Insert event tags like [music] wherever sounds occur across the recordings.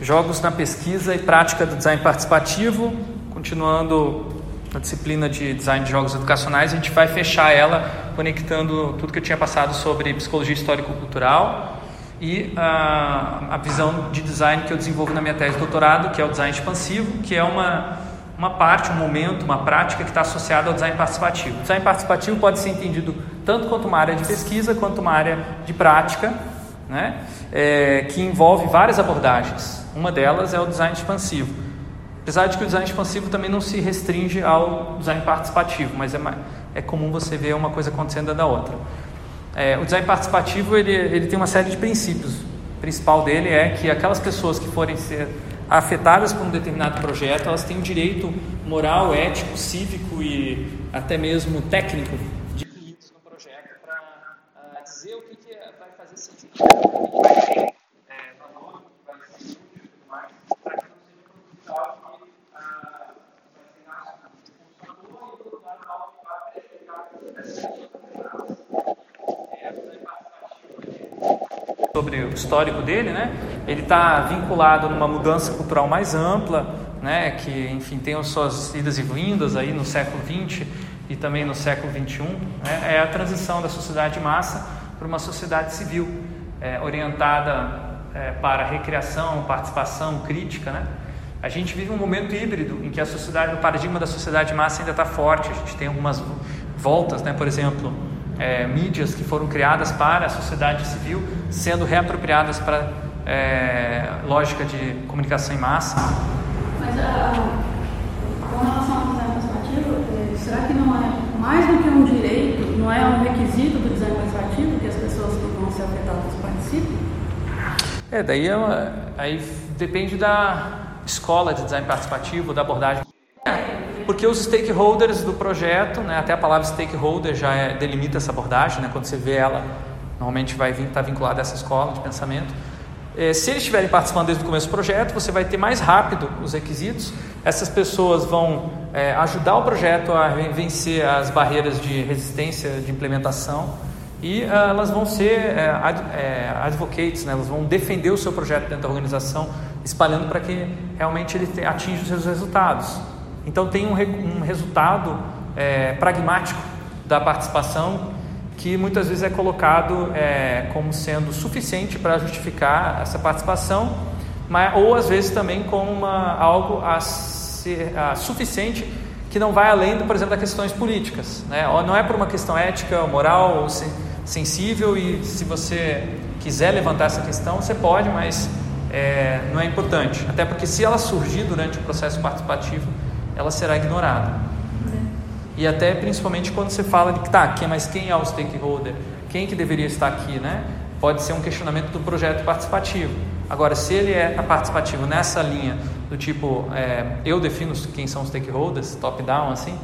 Jogos na pesquisa e prática do design participativo, continuando a disciplina de design de jogos educacionais, a gente vai fechar ela conectando tudo que eu tinha passado sobre psicologia histórico-cultural e a, a visão de design que eu desenvolvo na minha tese de doutorado, que é o design expansivo, que é uma, uma parte, um momento, uma prática que está associada ao design participativo. O design participativo pode ser entendido tanto quanto uma área de pesquisa quanto uma área de prática, né? É, que envolve várias abordagens. Uma delas é o design expansivo. Apesar de que o design expansivo também não se restringe ao design participativo, mas é, é comum você ver uma coisa acontecendo da outra. É, o design participativo ele, ele tem uma série de princípios. O principal dele é que aquelas pessoas que forem ser afetadas por um determinado projeto, elas têm o direito moral, ético, cívico e até mesmo técnico sobre o histórico dele, né? Ele está vinculado numa mudança cultural mais ampla, né? Que, enfim, tem as suas idas e vindas aí no século XX e também no século XXI. Né? É a transição da sociedade de massa para uma sociedade civil, é, orientada é, para recriação, participação, crítica, né? A gente vive um momento híbrido em que a sociedade, o paradigma da sociedade de massa ainda está forte. A gente tem algumas voltas, né? Por exemplo, é, mídias que foram criadas para a sociedade civil sendo reapropriadas para é, lógica de comunicação em massa. Mas a, com relação ao design participativo, é, será que não é mais do que um direito, não é um requisito do design participativo que as pessoas que vão ser É, daí é aí depende da escola de design participativo, da abordagem. É porque os stakeholders do projeto, né, até a palavra stakeholder já é, delimita essa abordagem, né, quando você vê ela, normalmente vai estar tá vinculada a essa escola de pensamento. É, se eles estiverem participando desde o começo do projeto, você vai ter mais rápido os requisitos. Essas pessoas vão é, ajudar o projeto a vencer as barreiras de resistência de implementação e uh, elas vão ser é, ad, é, advocates, né? elas vão defender o seu projeto dentro da organização, espalhando para que realmente ele atinja os seus resultados. Então tem um, um resultado é, pragmático da participação que muitas vezes é colocado é, como sendo suficiente para justificar essa participação, mas, ou às vezes também como uma, algo a ser a, suficiente que não vai além, por exemplo, das questões políticas. Né? Não é por uma questão ética, moral ou sensível e se você quiser levantar essa questão, você pode, mas é, não é importante. Até porque se ela surgir durante o processo participativo, ela será ignorada. E até principalmente quando você fala de que tá, quem, mas quem é o stakeholder? Quem que deveria estar aqui, né? Pode ser um questionamento do projeto participativo. Agora, se ele é participativo nessa linha do tipo, é, eu defino quem são os stakeholders, top-down, assim,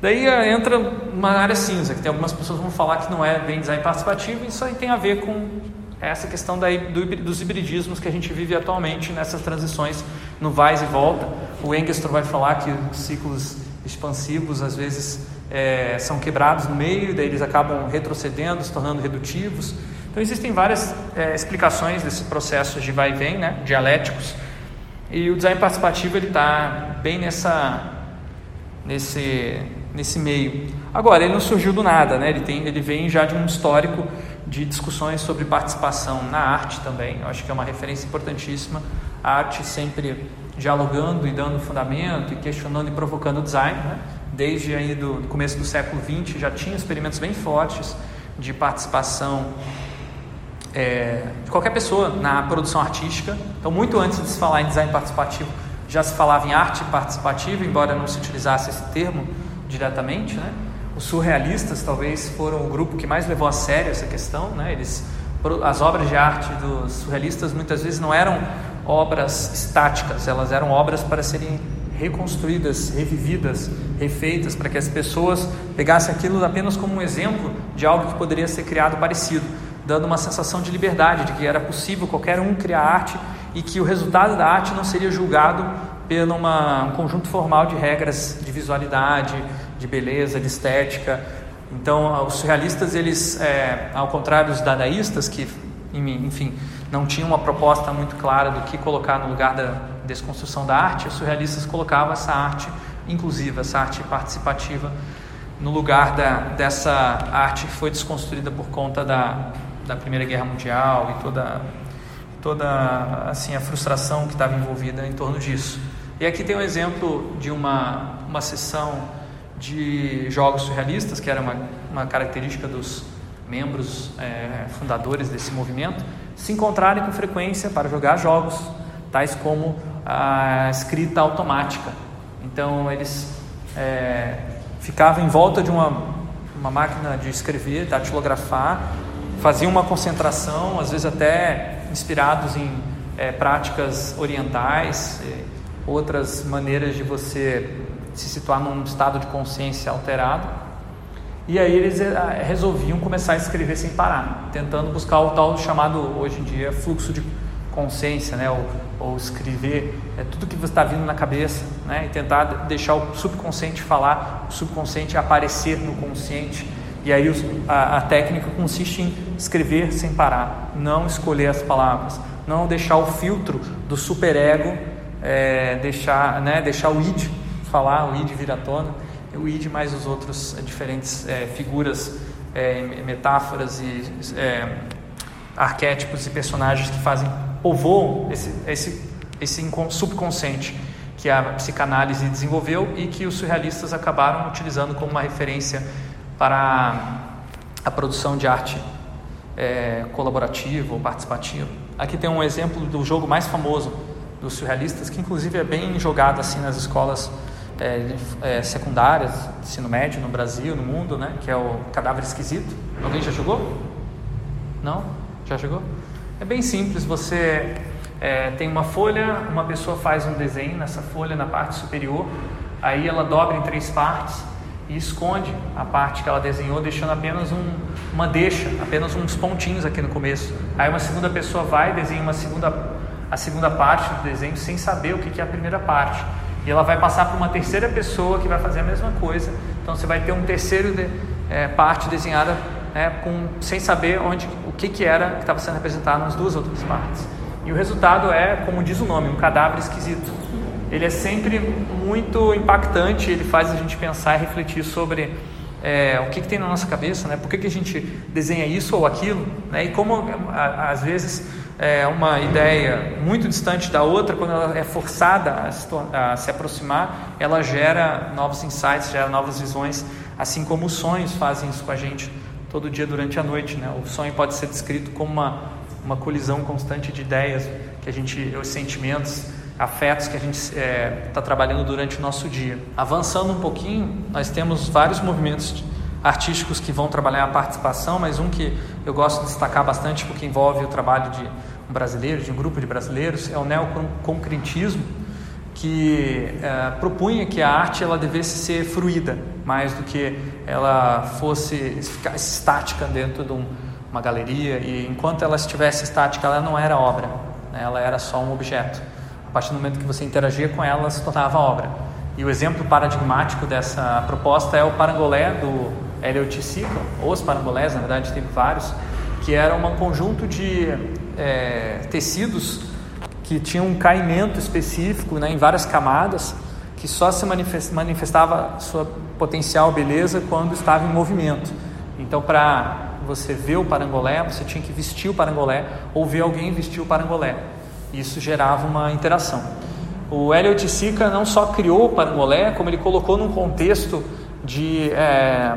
daí é, entra uma área cinza, que tem algumas pessoas que vão falar que não é bem design participativo, e isso aí tem a ver com essa questão daí do, dos hibridismos que a gente vive atualmente nessas transições no vai e volta. O Engstrom vai falar que os ciclos expansivos às vezes é, são quebrados no meio, daí eles acabam retrocedendo, se tornando redutivos. Então existem várias é, explicações desses processos de vai e vem, né, dialéticos. E o design participativo ele está bem nessa nesse nesse meio. Agora ele não surgiu do nada, né? Ele tem ele vem já de um histórico de discussões sobre participação na arte também. Eu acho que é uma referência importantíssima. A arte sempre dialogando e dando fundamento e questionando e provocando o design. Né? Desde aí do, do começo do século XX já tinha experimentos bem fortes de participação é, de qualquer pessoa na produção artística. Então, muito antes de se falar em design participativo, já se falava em arte participativa, embora não se utilizasse esse termo diretamente, né? Os surrealistas talvez foram o grupo que mais levou a sério essa questão, né? Eles, as obras de arte dos surrealistas muitas vezes não eram obras estáticas, elas eram obras para serem reconstruídas, revividas, refeitas, para que as pessoas pegassem aquilo apenas como um exemplo de algo que poderia ser criado parecido, dando uma sensação de liberdade, de que era possível qualquer um criar arte e que o resultado da arte não seria julgado pelo um conjunto formal de regras de visualidade, de beleza, de estética. Então, os surrealistas, eles, é, ao contrário dos dadaístas, que, enfim, não tinham uma proposta muito clara do que colocar no lugar da desconstrução da arte, os surrealistas colocavam essa arte inclusiva, essa arte participativa, no lugar da, dessa arte que foi desconstruída por conta da, da Primeira Guerra Mundial e toda, toda assim, a frustração que estava envolvida em torno disso. E aqui tem um exemplo de uma, uma sessão de jogos surrealistas, que era uma, uma característica dos membros é, fundadores desse movimento, se encontrarem com frequência para jogar jogos, tais como a escrita automática. Então, eles é, ficavam em volta de uma, uma máquina de escrever, datilografar, faziam uma concentração, às vezes até inspirados em é, práticas orientais, outras maneiras de você se situar num estado de consciência alterado. E aí eles eh, resolviam começar a escrever sem parar, tentando buscar o tal chamado hoje em dia fluxo de consciência, né? ou, ou escrever é, tudo que está vindo na cabeça, né? e tentar deixar o subconsciente falar, o subconsciente aparecer no consciente. E aí a, a técnica consiste em escrever sem parar, não escolher as palavras, não deixar o filtro do superego, é, deixar, né? deixar o id falar, o id vir à tona, o id mais os outros é, diferentes é, figuras, é, metáforas e arquétipos e personagens que fazem povoam esse, esse, esse subconsciente que a psicanálise desenvolveu e que os surrealistas acabaram utilizando como uma referência para a, produção de arte é, colaborativa ou participativa. Aqui tem um exemplo do jogo mais famoso dos surrealistas, que inclusive é bem jogado assim nas escolas é, é, secundárias, ensino médio no Brasil, no mundo, né? Que é o cadáver esquisito. Alguém já jogou? Não? Já jogou? É bem simples. Você é, tem uma folha, uma pessoa faz um desenho nessa folha na parte superior, aí ela dobra em três partes e esconde a parte que ela desenhou, deixando apenas um, uma deixa, apenas uns pontinhos aqui no começo. Aí uma segunda pessoa vai desenha uma segunda a segunda parte do desenho sem saber o que é a primeira parte e ela vai passar para uma terceira pessoa que vai fazer a mesma coisa. Então você vai ter um terceiro de, é, parte desenhada né, com, sem saber onde, o que, que era que estava sendo representado nas duas outras partes. E o resultado é, como diz o nome, um cadáver esquisito. Ele é sempre muito impactante, ele faz a gente pensar e refletir sobre é, o que, que, tem na nossa cabeça, né? por que, que a gente desenha isso ou aquilo, né? e como às vezes é, uma ideia muito distante da outra, quando ela é forçada a se, a se, aproximar, ela gera novos insights, gera novas visões, assim como os sonhos fazem isso com a gente todo dia durante a noite. Né? O sonho pode ser descrito como uma, uma colisão constante de ideias, que a gente, os sentimentos, afetos que a gente está é, tá trabalhando durante o nosso dia. Avançando um pouquinho, nós temos vários movimentos artísticos que vão trabalhar a participação, mas um que eu gosto de destacar bastante porque envolve o trabalho de um brasileiro, de um grupo de brasileiros, é o neoconcretismo, que é, propunha que a arte ela devesse ser fruída, mais do que ela fosse estática dentro de um, uma galeria, e enquanto ela estivesse estática, ela não era obra, né? ela era só um objeto. A partir do momento que você interagia com ela, ela se tornava obra. E o exemplo paradigmático dessa proposta é o parangolé do Eleuticiclo, ou os parangolés, na verdade teve vários, que era um conjunto de é, tecidos que tinham um caimento específico né, em várias camadas, que só se manifestava sua potencial beleza quando estava em movimento. Então, para você ver o parangolé, você tinha que vestir o parangolé ou ver alguém vestir o parangolé. Isso gerava uma interação. O Elliot Sica não só criou o parangolé, como ele colocou num contexto de é,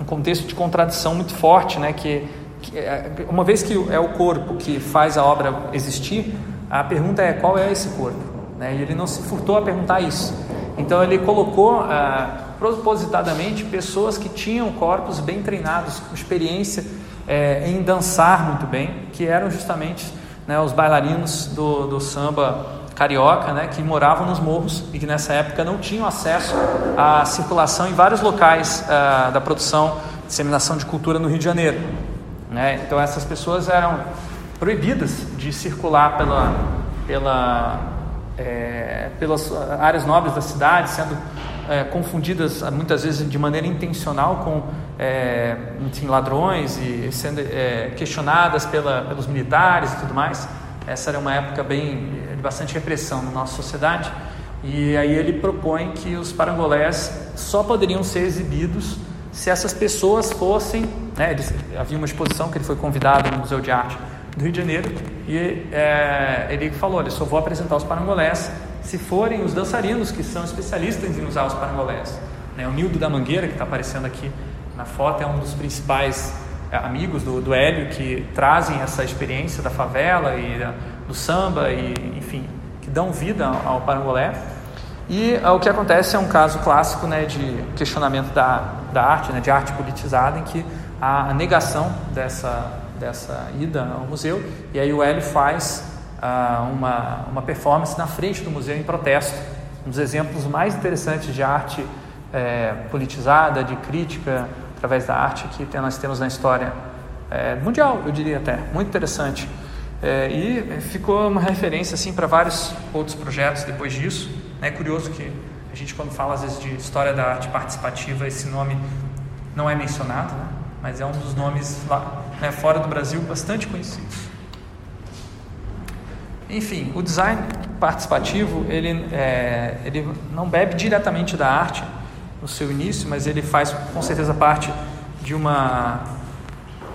um contexto de contradição muito forte, né? Que, que, é, uma vez que é o corpo que faz a obra existir, a pergunta é qual é esse corpo, né? E ele não se furtou a perguntar isso. Então ele colocou ah, propositadamente pessoas que tinham corpos bem treinados, com experiência é, em dançar muito bem, que eram justamente né, os bailarinos do, do samba carioca, né, que moravam nos morros e que nessa época não tinham acesso à circulação em vários locais uh, da produção, disseminação de cultura no Rio de Janeiro. Né? Então essas pessoas eram proibidas de circular pela, pela, é, pelas áreas nobres da cidade, sendo é, confundidas muitas vezes de maneira intencional com é, enfim, ladrões e sendo questionadas pela, pelos militares e tudo mais. Essa era uma época bem bastante repressão na nossa sociedade. E aí ele propõe que os parangolés só poderiam ser exibidos se essas pessoas fossem. Né, ele, havia uma exposição que ele foi convidado no Museu de Arte do Rio de Janeiro e é, ele falou: Olha, só vou apresentar os parangolés se forem os dançarinos que são especialistas em usar os parangolés. Né, o Nildo da Mangueira, que está aparecendo aqui na foto, é um dos principais é, amigos do, do Hélio que trazem essa experiência da favela e da, do samba e enfim que dão vida ao, parangolé e o que acontece é um caso clássico né, de questionamento da, da arte, né, de arte politizada, em que há a negação dessa, dessa ida ao museu, e aí o Hélio faz ah, uma, uma performance na frente do museu em protesto. Um dos exemplos mais interessantes de arte é, politizada, de crítica através da arte que nós temos na história é, mundial, eu diria até, muito interessante. É, e ficou uma referência assim para vários outros projetos depois disso. É curioso que a gente, quando fala às vezes de história da arte participativa, esse nome não é mencionado, né? mas é um dos nomes lá né, fora do Brasil bastante conhecidos. Enfim, o design participativo ele, é, ele não bebe diretamente da arte no seu início, mas ele faz com certeza parte de uma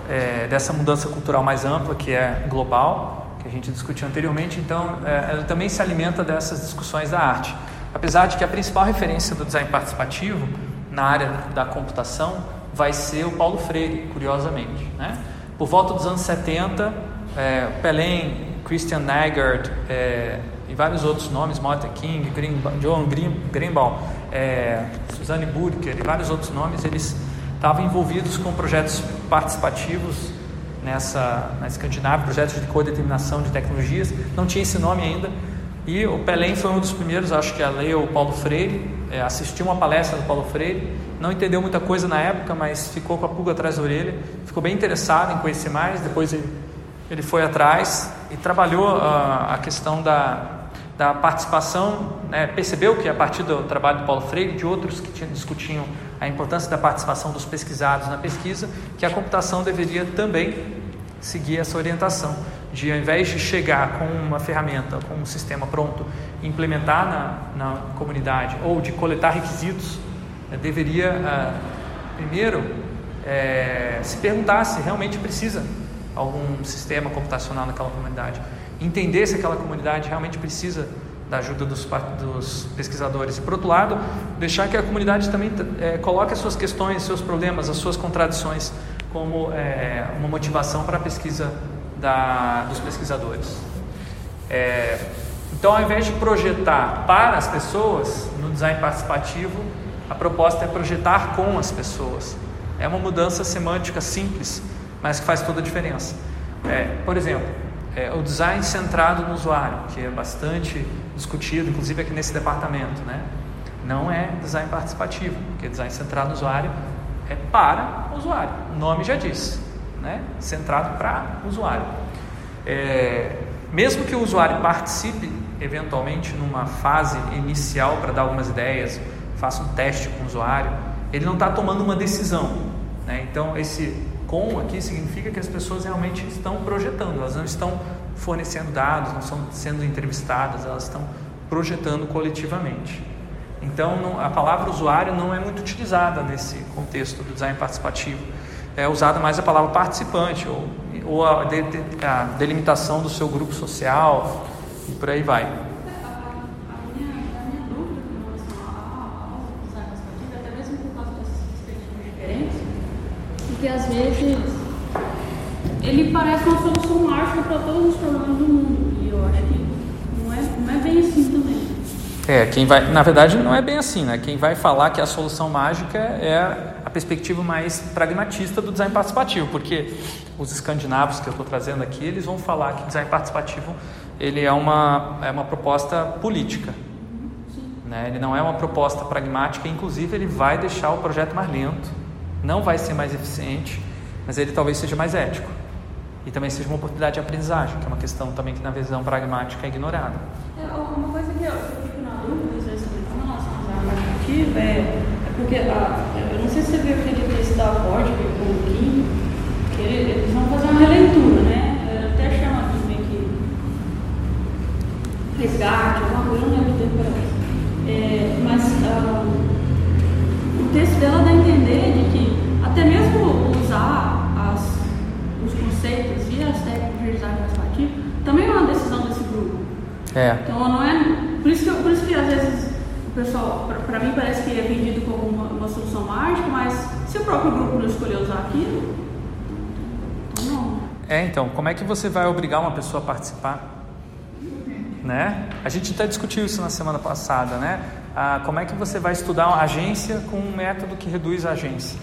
é, dessa mudança cultural mais ampla que é global que a gente discutiu anteriormente, então é, ela também se alimenta dessas discussões da arte. Apesar de que a principal referência do design participativo na área da computação vai ser o Paulo Freire, curiosamente. Né? Por volta dos anos 70, é, Pelém, Christian Nagard é, e vários outros nomes, Martin King, Green, John Greenbaum, é, Suzanne Burker e vários outros nomes, eles estavam envolvidos com projetos participativos nessa, na Escandinávia, projetos de codeterminação de tecnologias, não tinha esse nome ainda. E o Pelém foi um dos primeiros, acho que a ler o Paulo Freire, é, assistiu uma palestra do Paulo Freire, não entendeu muita coisa na época, mas ficou com a pulga atrás da orelha, ficou bem interessado em conhecer mais, depois ele, ele foi atrás e trabalhou uh, a questão da, da participação, né, percebeu que a partir do trabalho do Paulo Freire de outros que tinham, discutiam a importância da participação dos pesquisados na pesquisa, que a computação deveria também seguir essa orientação, de ao invés de chegar com uma ferramenta, com um sistema pronto, implementar na, na comunidade ou de coletar requisitos, eh, deveria ah, primeiro é, se perguntar se realmente precisa algum sistema computacional naquela comunidade, entender se aquela comunidade realmente precisa da ajuda dos, dos, pesquisadores. Por outro lado, deixar que a comunidade também é, coloque as suas questões, seus problemas, as suas contradições como é, uma motivação para a pesquisa da, dos pesquisadores. É, então, ao invés de projetar para as pessoas, no design participativo, a proposta é projetar com as pessoas. É uma mudança semântica simples, mas que faz toda a diferença. É, por exemplo, é, o design centrado no usuário, que é bastante discutido, inclusive aqui nesse departamento, né? Não é design participativo, porque design centrado no usuário é para o usuário. O nome já diz, né? Centrado para o usuário. É, mesmo que o usuário participe eventualmente numa fase inicial para dar algumas ideias, faça um teste com o usuário, ele não está tomando uma decisão. Né? Então, esse com aqui significa que as pessoas realmente estão projetando, elas não estão fornecendo dados, não estão sendo entrevistadas, elas estão projetando coletivamente. Então, a palavra usuário não é muito utilizada nesse contexto do design participativo. É usada mais a palavra participante ou, ou a, de, a delimitação do seu grupo social e por aí vai. porque às vezes ele parece uma solução mágica para todos os problemas do mundo. E eu acho que não é, não é bem assim também. É, quem vai, na verdade não é bem assim, né? Quem vai falar que a solução mágica é a perspectiva mais pragmatista do design participativo, porque os escandinavos que eu estou trazendo aqui, eles vão falar que design participativo ele é uma, é uma proposta política. Né? Ele não é uma proposta pragmática, inclusive ele vai deixar o projeto mais lento não vai ser mais eficiente, mas ele talvez seja mais ético. E também seja uma oportunidade de aprendizagem, que é uma questão também que na visão pragmática é ignorada. É, uma coisa que eu fico na dúvida, com relação à participativo é, é porque, a, eu não sei se você viu aquele texto da Ford, é o Kim, que eles vão fazer uma releitura, né? Eu até chama aqui meio que resgate, alguma coisa, não lembro é, Mas uh, o texto dela dá a entender de que até mesmo usar as, e as técnicas de design também é uma decisão desse grupo. É. Então não é. Por isso que, por isso que às vezes o pessoal, para mim parece que é vendido como uma, uma, solução mágica, mas se o próprio grupo não escolher usar aquilo, então não. É, então, como é que você vai obrigar uma pessoa a participar? Né? A gente até discutiu isso na semana passada, né? Ah, como é que você vai estudar uma agência com um método que reduz a agência?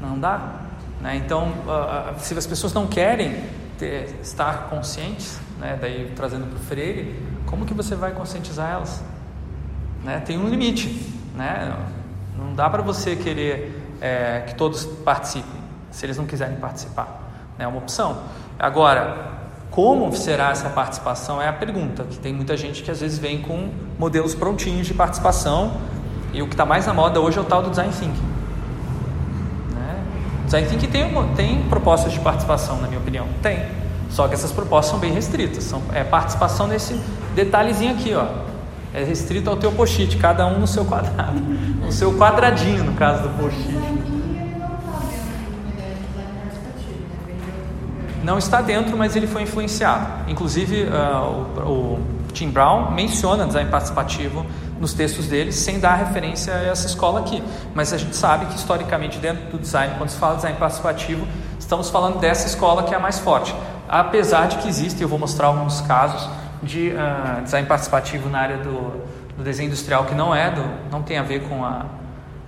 Não dá. Né? Então, se as pessoas não querem ter, estar conscientes, né? daí trazendo para o Freire, como que você vai conscientizar elas? Né? Tem um limite, né? Não dá para você querer é, que todos participem, se eles não quiserem participar. Né? É uma opção. Agora, como será essa participação é a pergunta, que tem muita gente que às vezes vem com modelos prontinhos de participação e o que está mais na moda hoje é o tal do Design Thinking. Né? Design Thinking tem, tem propostas de participação, na minha opinião, tem. Só que essas propostas são bem restritas, são, é participação nesse detalhezinho aqui, ó. É restrito ao teu post-it, cada um no seu quadrado. [laughs] No seu quadradinho, no caso do post-it. Não está dentro, mas ele foi influenciado. Inclusive, uh, o, o, Tim Brown menciona design participativo nos textos dele, sem dar referência a essa escola aqui. Mas a gente sabe que, historicamente, dentro do design, quando se fala de design participativo, estamos falando dessa escola que é a mais forte. Apesar de que existe, eu vou mostrar alguns casos de uh, design participativo na área do, do, desenho industrial que não é do, não tem a ver com a,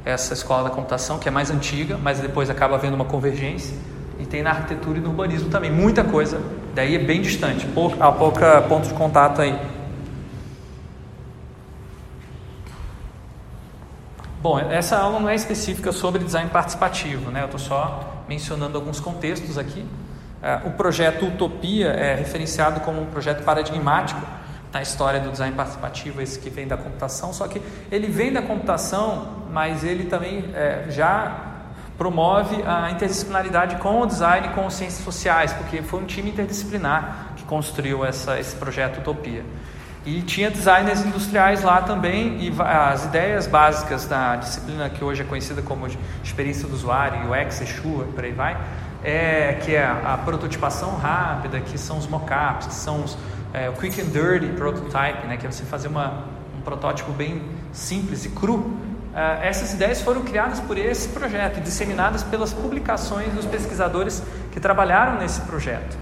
essa escola da computação que é mais antiga, mas depois acaba havendo uma convergência e tem na arquitetura e no urbanismo também muita coisa. Daí é bem distante, há pouca ponto de contato aí. Bom, essa aula não é específica sobre design participativo, né? Eu estou só mencionando alguns contextos aqui. Uh, o projeto Utopia é referenciado como um projeto paradigmático na história do design participativo, esse que vem da computação, só que ele vem da computação, mas ele também é, já promove a interdisciplinaridade com o design e com as ciências sociais, porque foi um time interdisciplinar que construiu essa, esse projeto Utopia. E tinha designers industriais lá também, e as ideias básicas da disciplina que hoje é conhecida como experiência do usuário, UX, Exu, por aí vai, é, que é a, prototipação rápida, que são os mockups, que são os, é, o quick and dirty prototype, né, que é você fazer uma, um protótipo bem simples e cru. Uh, essas ideias foram criadas por esse projeto e disseminadas pelas publicações dos pesquisadores que trabalharam nesse projeto.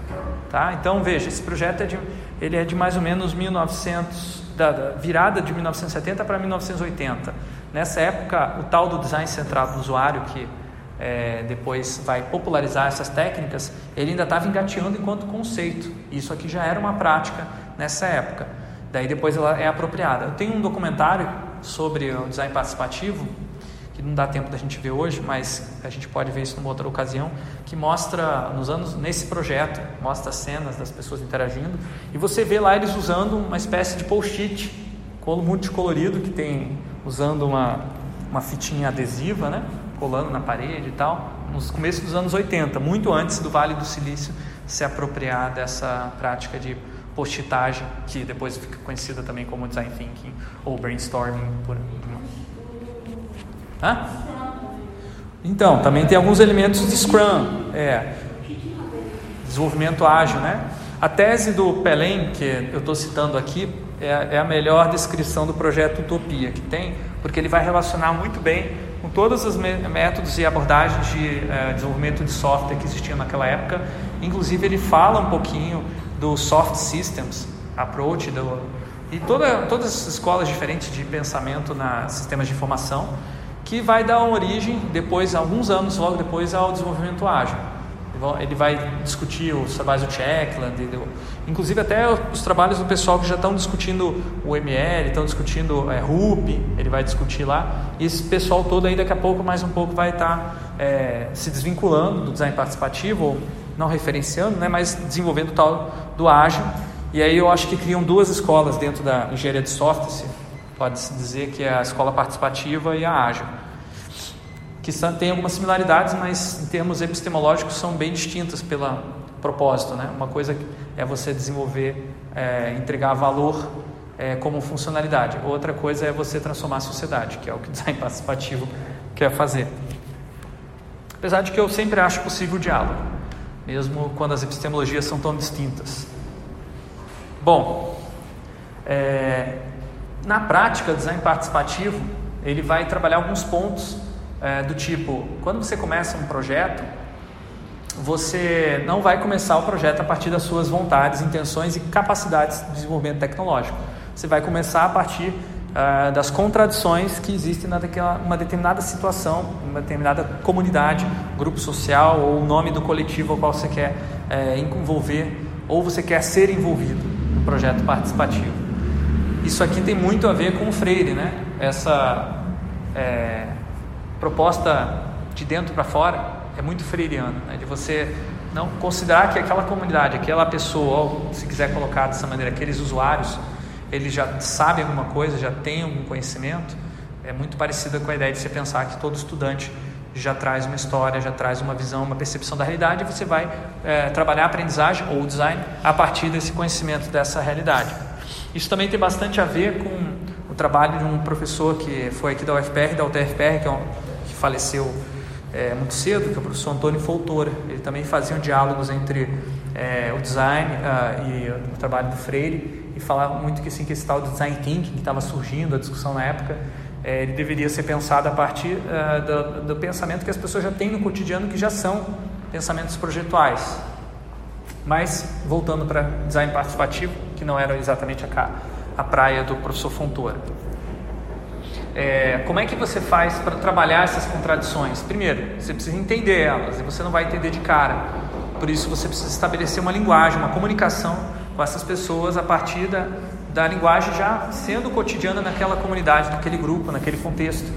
Tá? Então veja, esse projeto é de, ele é de mais ou menos 1900, da, da virada de 1970 para 1980. Nessa época, o tal do design centrado no usuário, que é, depois vai popularizar essas técnicas, ele ainda estava engateando enquanto conceito. Isso aqui já era uma prática nessa época. Daí depois ela é apropriada. Eu tenho um documentário sobre o design participativo que não dá tempo da gente ver hoje, mas a gente pode ver isso numa outra ocasião, que mostra nos anos nesse projeto, mostra cenas das pessoas interagindo e você vê lá eles usando uma espécie de post-it, colo multicolorido que tem usando uma uma fitinha adesiva, né, colando na parede e tal, nos começos dos anos 80, muito antes do Vale do Silício se apropriar dessa prática de postitagem, que depois fica conhecida também como design thinking ou brainstorming por Hã? Então, também tem alguns elementos de Scrum, é, desenvolvimento ágil, né? A tese do Pelém, que eu estou citando aqui, é, é, a melhor descrição do projeto Utopia que tem, porque ele vai relacionar muito bem com todos os métodos e abordagens de uh, desenvolvimento de software que existiam naquela época. Inclusive, ele fala um pouquinho do soft systems approach do, e toda, todas as escolas diferentes de pensamento na sistemas de informação que vai dar origem, depois, alguns anos logo depois, ao desenvolvimento ágil. Ele vai discutir os trabalhos do Checkland, inclusive até os trabalhos do pessoal que já estão discutindo o ML, estão discutindo é, RUP, ele vai discutir lá. E esse pessoal todo aí daqui a pouco, mais um pouco, vai estar é, se desvinculando do design participativo, ou não referenciando, né, mas desenvolvendo o tal do ágil. E aí eu acho que criam duas escolas dentro da engenharia de software, Pode-se dizer que é a escola participativa e a ágil, que têm algumas similaridades, mas em termos epistemológicos são bem distintas pelo propósito. Né? Uma coisa é você desenvolver, é, entregar valor é, como funcionalidade, outra coisa é você transformar a sociedade, que é o que o design [laughs] participativo quer fazer. Apesar de que eu sempre acho possível o diálogo, mesmo quando as epistemologias são tão distintas. Bom, é, na prática, o design participativo ele vai trabalhar alguns pontos é, do tipo, quando você começa um projeto, você não vai começar o projeto a partir das suas vontades, intenções e capacidades de desenvolvimento tecnológico. Você vai começar a partir uh, das contradições que existem naquela uma determinada situação, uma determinada comunidade, grupo social ou o nome do coletivo ao qual você quer uh, envolver ou você quer ser envolvido no projeto participativo. Isso aqui tem muito a ver com o Freire, né? Essa é, proposta de dentro para fora é muito freiriana, né? de você não considerar que aquela comunidade, aquela pessoa, ou se quiser colocar dessa maneira, aqueles usuários, eles já sabem alguma coisa, já têm algum conhecimento, é muito parecida com a ideia de você pensar que todo estudante já traz uma história, já traz uma visão, uma percepção da realidade, e você vai é, trabalhar a aprendizagem ou design a partir desse conhecimento dessa realidade. Isso também tem bastante a ver com o trabalho de um professor que foi aqui da UFPR, da UTFPR, que, é um, faleceu é, muito cedo, que é o professor Antônio Foltora. Ele também fazia diálogos entre é, o design uh, e o trabalho do Freire e falava muito que, assim, que esse tal de design thinking que estava surgindo, a discussão na época, é, ele deveria ser pensado a partir uh, do, do, pensamento que as pessoas já têm no cotidiano, que já são pensamentos projetuais. Mas, voltando para design participativo, que não era exatamente a, a praia do professor Fontoura. É, como é que você faz para trabalhar essas contradições? Primeiro, você precisa entender elas e você não vai entender de cara. Por isso, você precisa estabelecer uma linguagem, uma comunicação com essas pessoas a partir da, da linguagem já sendo cotidiana naquela comunidade, naquele grupo, naquele contexto.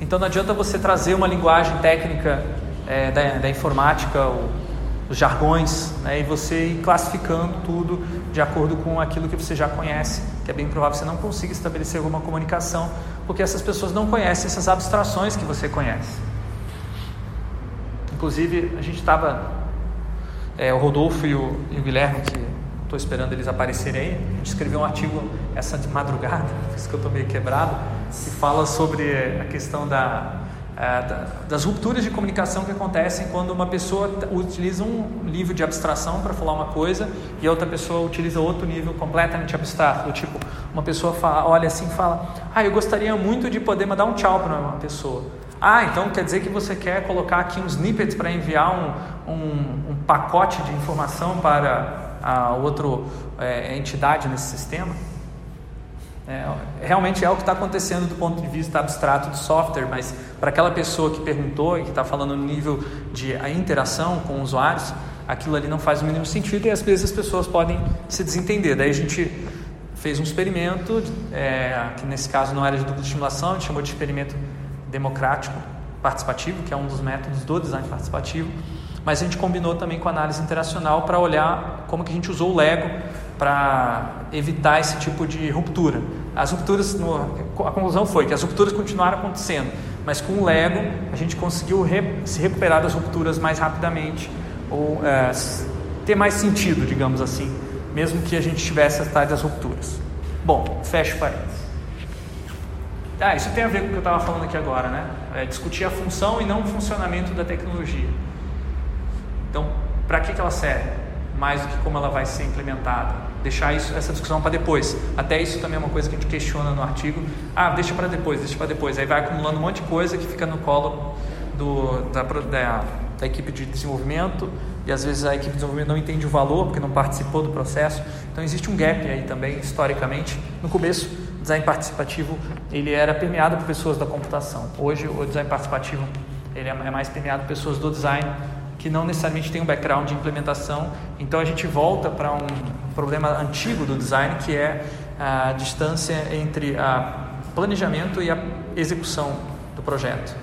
Então não adianta você trazer uma linguagem técnica é, da, da, informática, ou, os jargões, né, e você ir classificando tudo de acordo com aquilo que você já conhece, que é bem provável que você não consiga estabelecer alguma comunicação, porque essas pessoas não conhecem essas abstrações que você conhece. Inclusive, a gente estava, é, o Rodolfo e o, e o Guilherme, que estou esperando eles aparecerem aí. A gente escreveu um artigo essa de madrugada, [laughs] por isso que eu estou meio quebrado, que fala sobre a questão da, da, das rupturas de comunicação que acontecem quando uma pessoa utiliza um nível de abstração para falar uma coisa e outra pessoa utiliza outro nível completamente abstrato. Tipo, uma pessoa fala, olha assim e fala: Ah, eu gostaria muito de poder mandar um tchau para uma pessoa. Ah, então quer dizer que você quer colocar aqui um snippet para enviar um, um, um pacote de informação para a outra é, entidade nesse sistema. É, realmente é o que está acontecendo do ponto de vista abstrato do software, mas para aquela pessoa que perguntou e que está falando no nível de a interação com usuários, aquilo ali não faz o mínimo sentido e às vezes as pessoas podem se desentender. Daí a gente fez um experimento, é, que nesse caso não era de dupla estimulação, a gente chamou de experimento democrático participativo, que é um dos métodos do design participativo mas a gente combinou também com análise interacional para olhar como que a gente usou o Lego para evitar esse tipo de ruptura. As rupturas, no, a conclusão foi que as rupturas continuaram acontecendo, mas com o Lego a gente conseguiu re, se recuperar das rupturas mais rapidamente ou é, ter mais sentido, digamos assim, mesmo que a gente tivesse as tais das rupturas. Bom, fecho parênteses. Ah, isso tem a ver com o que eu estava falando aqui agora, né? É discutir a função e não o funcionamento da tecnologia. Então, para que, que ela serve? Mais do que como ela vai ser implementada. Deixar isso, essa discussão para depois. Até isso também é uma coisa que a gente questiona no artigo. Ah, deixa para depois, deixa para depois. Aí vai acumulando um monte de coisa que fica no colo do, da, da, da equipe de desenvolvimento e às vezes a equipe de desenvolvimento não entende o valor porque não participou do processo. Então existe um gap aí também historicamente. No começo, o design participativo ele era permeado por pessoas da computação. Hoje o design participativo ele é, é mais permeado por pessoas do design que não necessariamente tem um background de implementação. Então a gente volta para um problema antigo do design que é a distância entre o planejamento e a execução do projeto.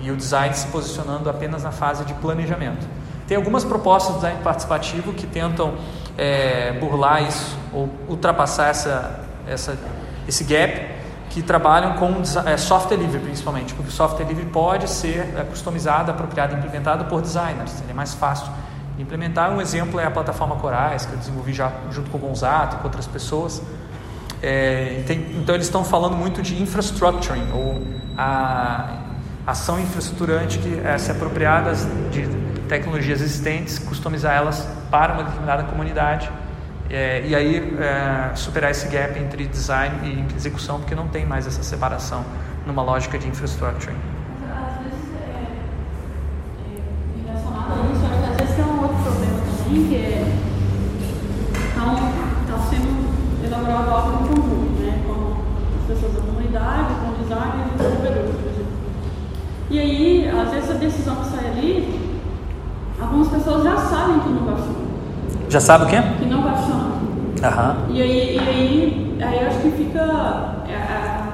E o design se posicionando apenas na fase de planejamento. Tem algumas propostas de design participativo que tentam é, burlar isso ou ultrapassar essa, essa, esse gap que trabalham com é, software livre principalmente, porque o software livre pode ser é, customizado, apropriado implementado por designers, ele é mais fácil de implementar. Um exemplo é a plataforma Corais, que eu desenvolvi já junto com o Gonzato e com outras pessoas. É, tem, então eles estão falando muito de infrastructuring, ou a ação infraestruturante que é se apropriar das, de tecnologias existentes, customizar elas para uma determinada comunidade é, e aí é, superar esse gap entre design e execução, porque não tem mais essa separação numa lógica de infrastructure. Às vezes, é, é, relacionado a isso, às vezes tem um outro problema também, que é está tá sendo elaborado algo em comum, né, com as pessoas da comunidade, com o design e o desenvolvedor, por exemplo. E aí, às vezes a decisão que sai ali, algumas pessoas já sabem que não vai funcionar. Já sabe o quê? Que não Aham. E aí, e aí, aí acho que fica. é, é,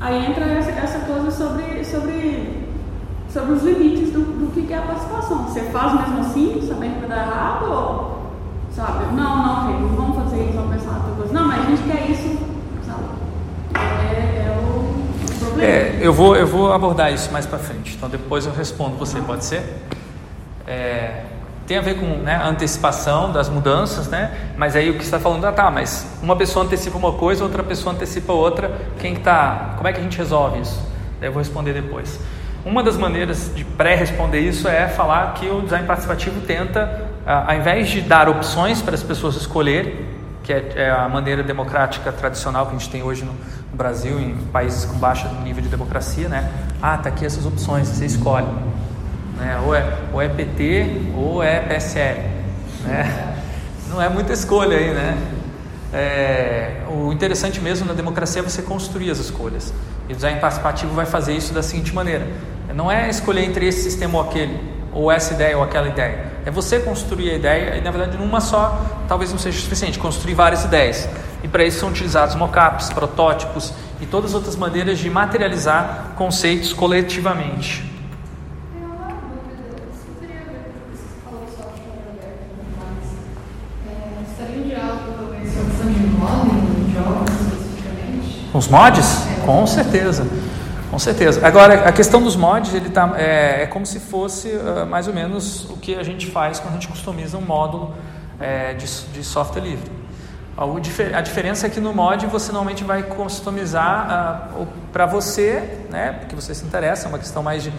Aí entra essa, essa coisa sobre, sobre, sobre os limites do, do que é a participação. Você faz mesmo assim, sabendo que vai dar errado, ou, sabe? Não, não, não vamos fazer isso, vamos pensar em outra coisa. Não, mas a gente quer isso, sabe? É, é o, o problema. É, eu vou, eu vou abordar isso mais para frente. Então depois eu respondo você, pode ser? Tem a ver com né, a antecipação das mudanças, né? Mas aí o que está falando, ah, tá, mas uma pessoa antecipa uma coisa, outra pessoa antecipa outra. Quem que tá? Como é que a gente resolve isso? Daí eu vou responder depois. Uma das maneiras de pré-responder isso é falar que o design participativo tenta, ao invés de dar opções para as pessoas escolherem, que é, é a maneira democrática tradicional que a gente tem hoje no Brasil, em países com baixo nível de democracia, né? Ah, tá aqui essas opções, você escolhe. Né? Ou, é, ou é PT ou é PSL. Né? Não é muita escolha aí, né? É, o interessante mesmo na democracia é você construir as escolhas. E o design participativo vai fazer isso da seguinte maneira: não é escolher entre esse sistema ou aquele, ou essa ideia ou aquela ideia. É você construir a ideia e, na verdade, numa só talvez não seja suficiente, construir várias ideias. E para isso são utilizados mockups, protótipos e todas as outras maneiras de materializar conceitos coletivamente. Os mods? Com certeza. Com certeza. Agora, a questão dos mods, ele tá, é, é como se fosse uh, mais ou menos o que a gente faz quando a gente customiza um módulo é, de, de software livre. A, diferença é que no mod você normalmente vai customizar uh, para você, né, porque você se interessa, é uma questão mais de,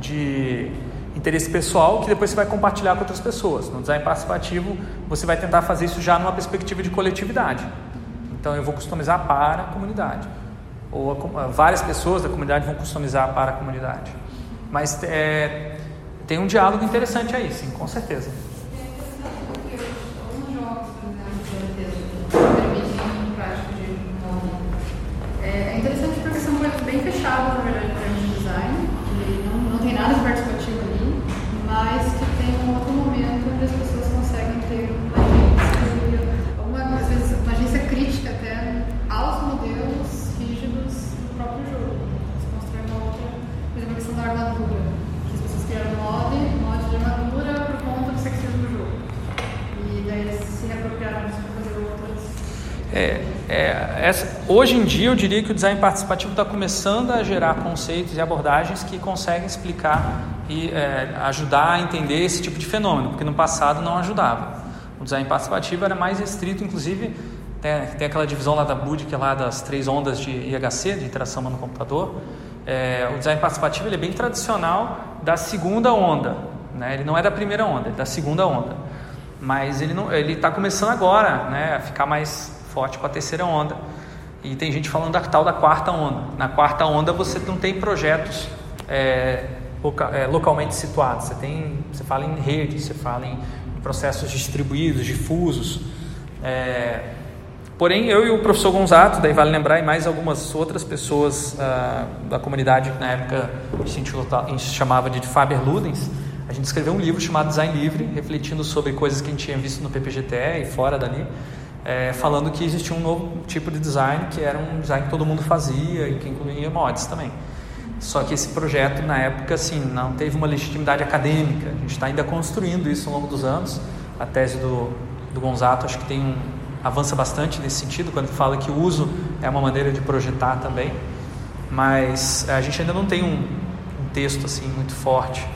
de interesse pessoal que depois você vai compartilhar com outras pessoas. No design participativo, você vai tentar fazer isso já numa perspectiva de coletividade. Então, eu vou customizar para a comunidade. Ou a ah, várias pessoas da comunidade vão customizar para a comunidade. Mas é, tem um diálogo interessante aí, sim, com certeza. É, é interessante porque são coisas bem fechadas, na verdade, para de design, que não, não tem nada de participativo ali, mas que tem um outro momento onde as pessoas conseguem ter uma agência, alguma, às vezes, uma agência crítica até aos modelos rígidos do próprio jogo. Você constrói uma outra, por exemplo, a questão da armadura, que as pessoas criaram mod, mod de armadura por conta do sexismo do jogo. E daí eles se reapropriaram disso para fazer outras. É, é, essa- hoje em dia, eu diria que o design participativo está começando a gerar conceitos e abordagens que conseguem explicar e é, ajudar a entender esse tipo de fenômeno, porque no passado não ajudava. O design participativo era mais restrito, inclusive tem, tem aquela divisão lá da BUD, que é lá das três ondas de IHC, de interação no computador. É, o design participativo ele é bem tradicional da segunda onda, né? ele não é da primeira onda, é da segunda onda mas ele está começando agora, né, a ficar mais forte com a terceira onda. E tem gente falando da tal da quarta onda. Na quarta onda você não tem projetos é, é, localmente situados. Você tem, você fala em redes, você fala em processos distribuídos, difusos. É, porém, eu e o professor Gonzato, daí vale lembrar, e mais algumas outras pessoas ah, da comunidade que na época a a gente chamava de Faber Ludens, a gente escreveu um livro chamado Design Livre, refletindo sobre coisas que a gente tinha visto no PPGTE e fora dali, é, falando que existia um novo tipo de design, que era um design que todo mundo fazia e que incluía mods também. Só que esse projeto, na época, assim, não teve uma legitimidade acadêmica. A gente está ainda construindo isso ao longo dos anos. A tese do, do Gonzato, acho que tem um, avança bastante nesse sentido, quando fala que o uso é uma maneira de projetar também, mas a gente ainda não tem um, um texto assim muito forte,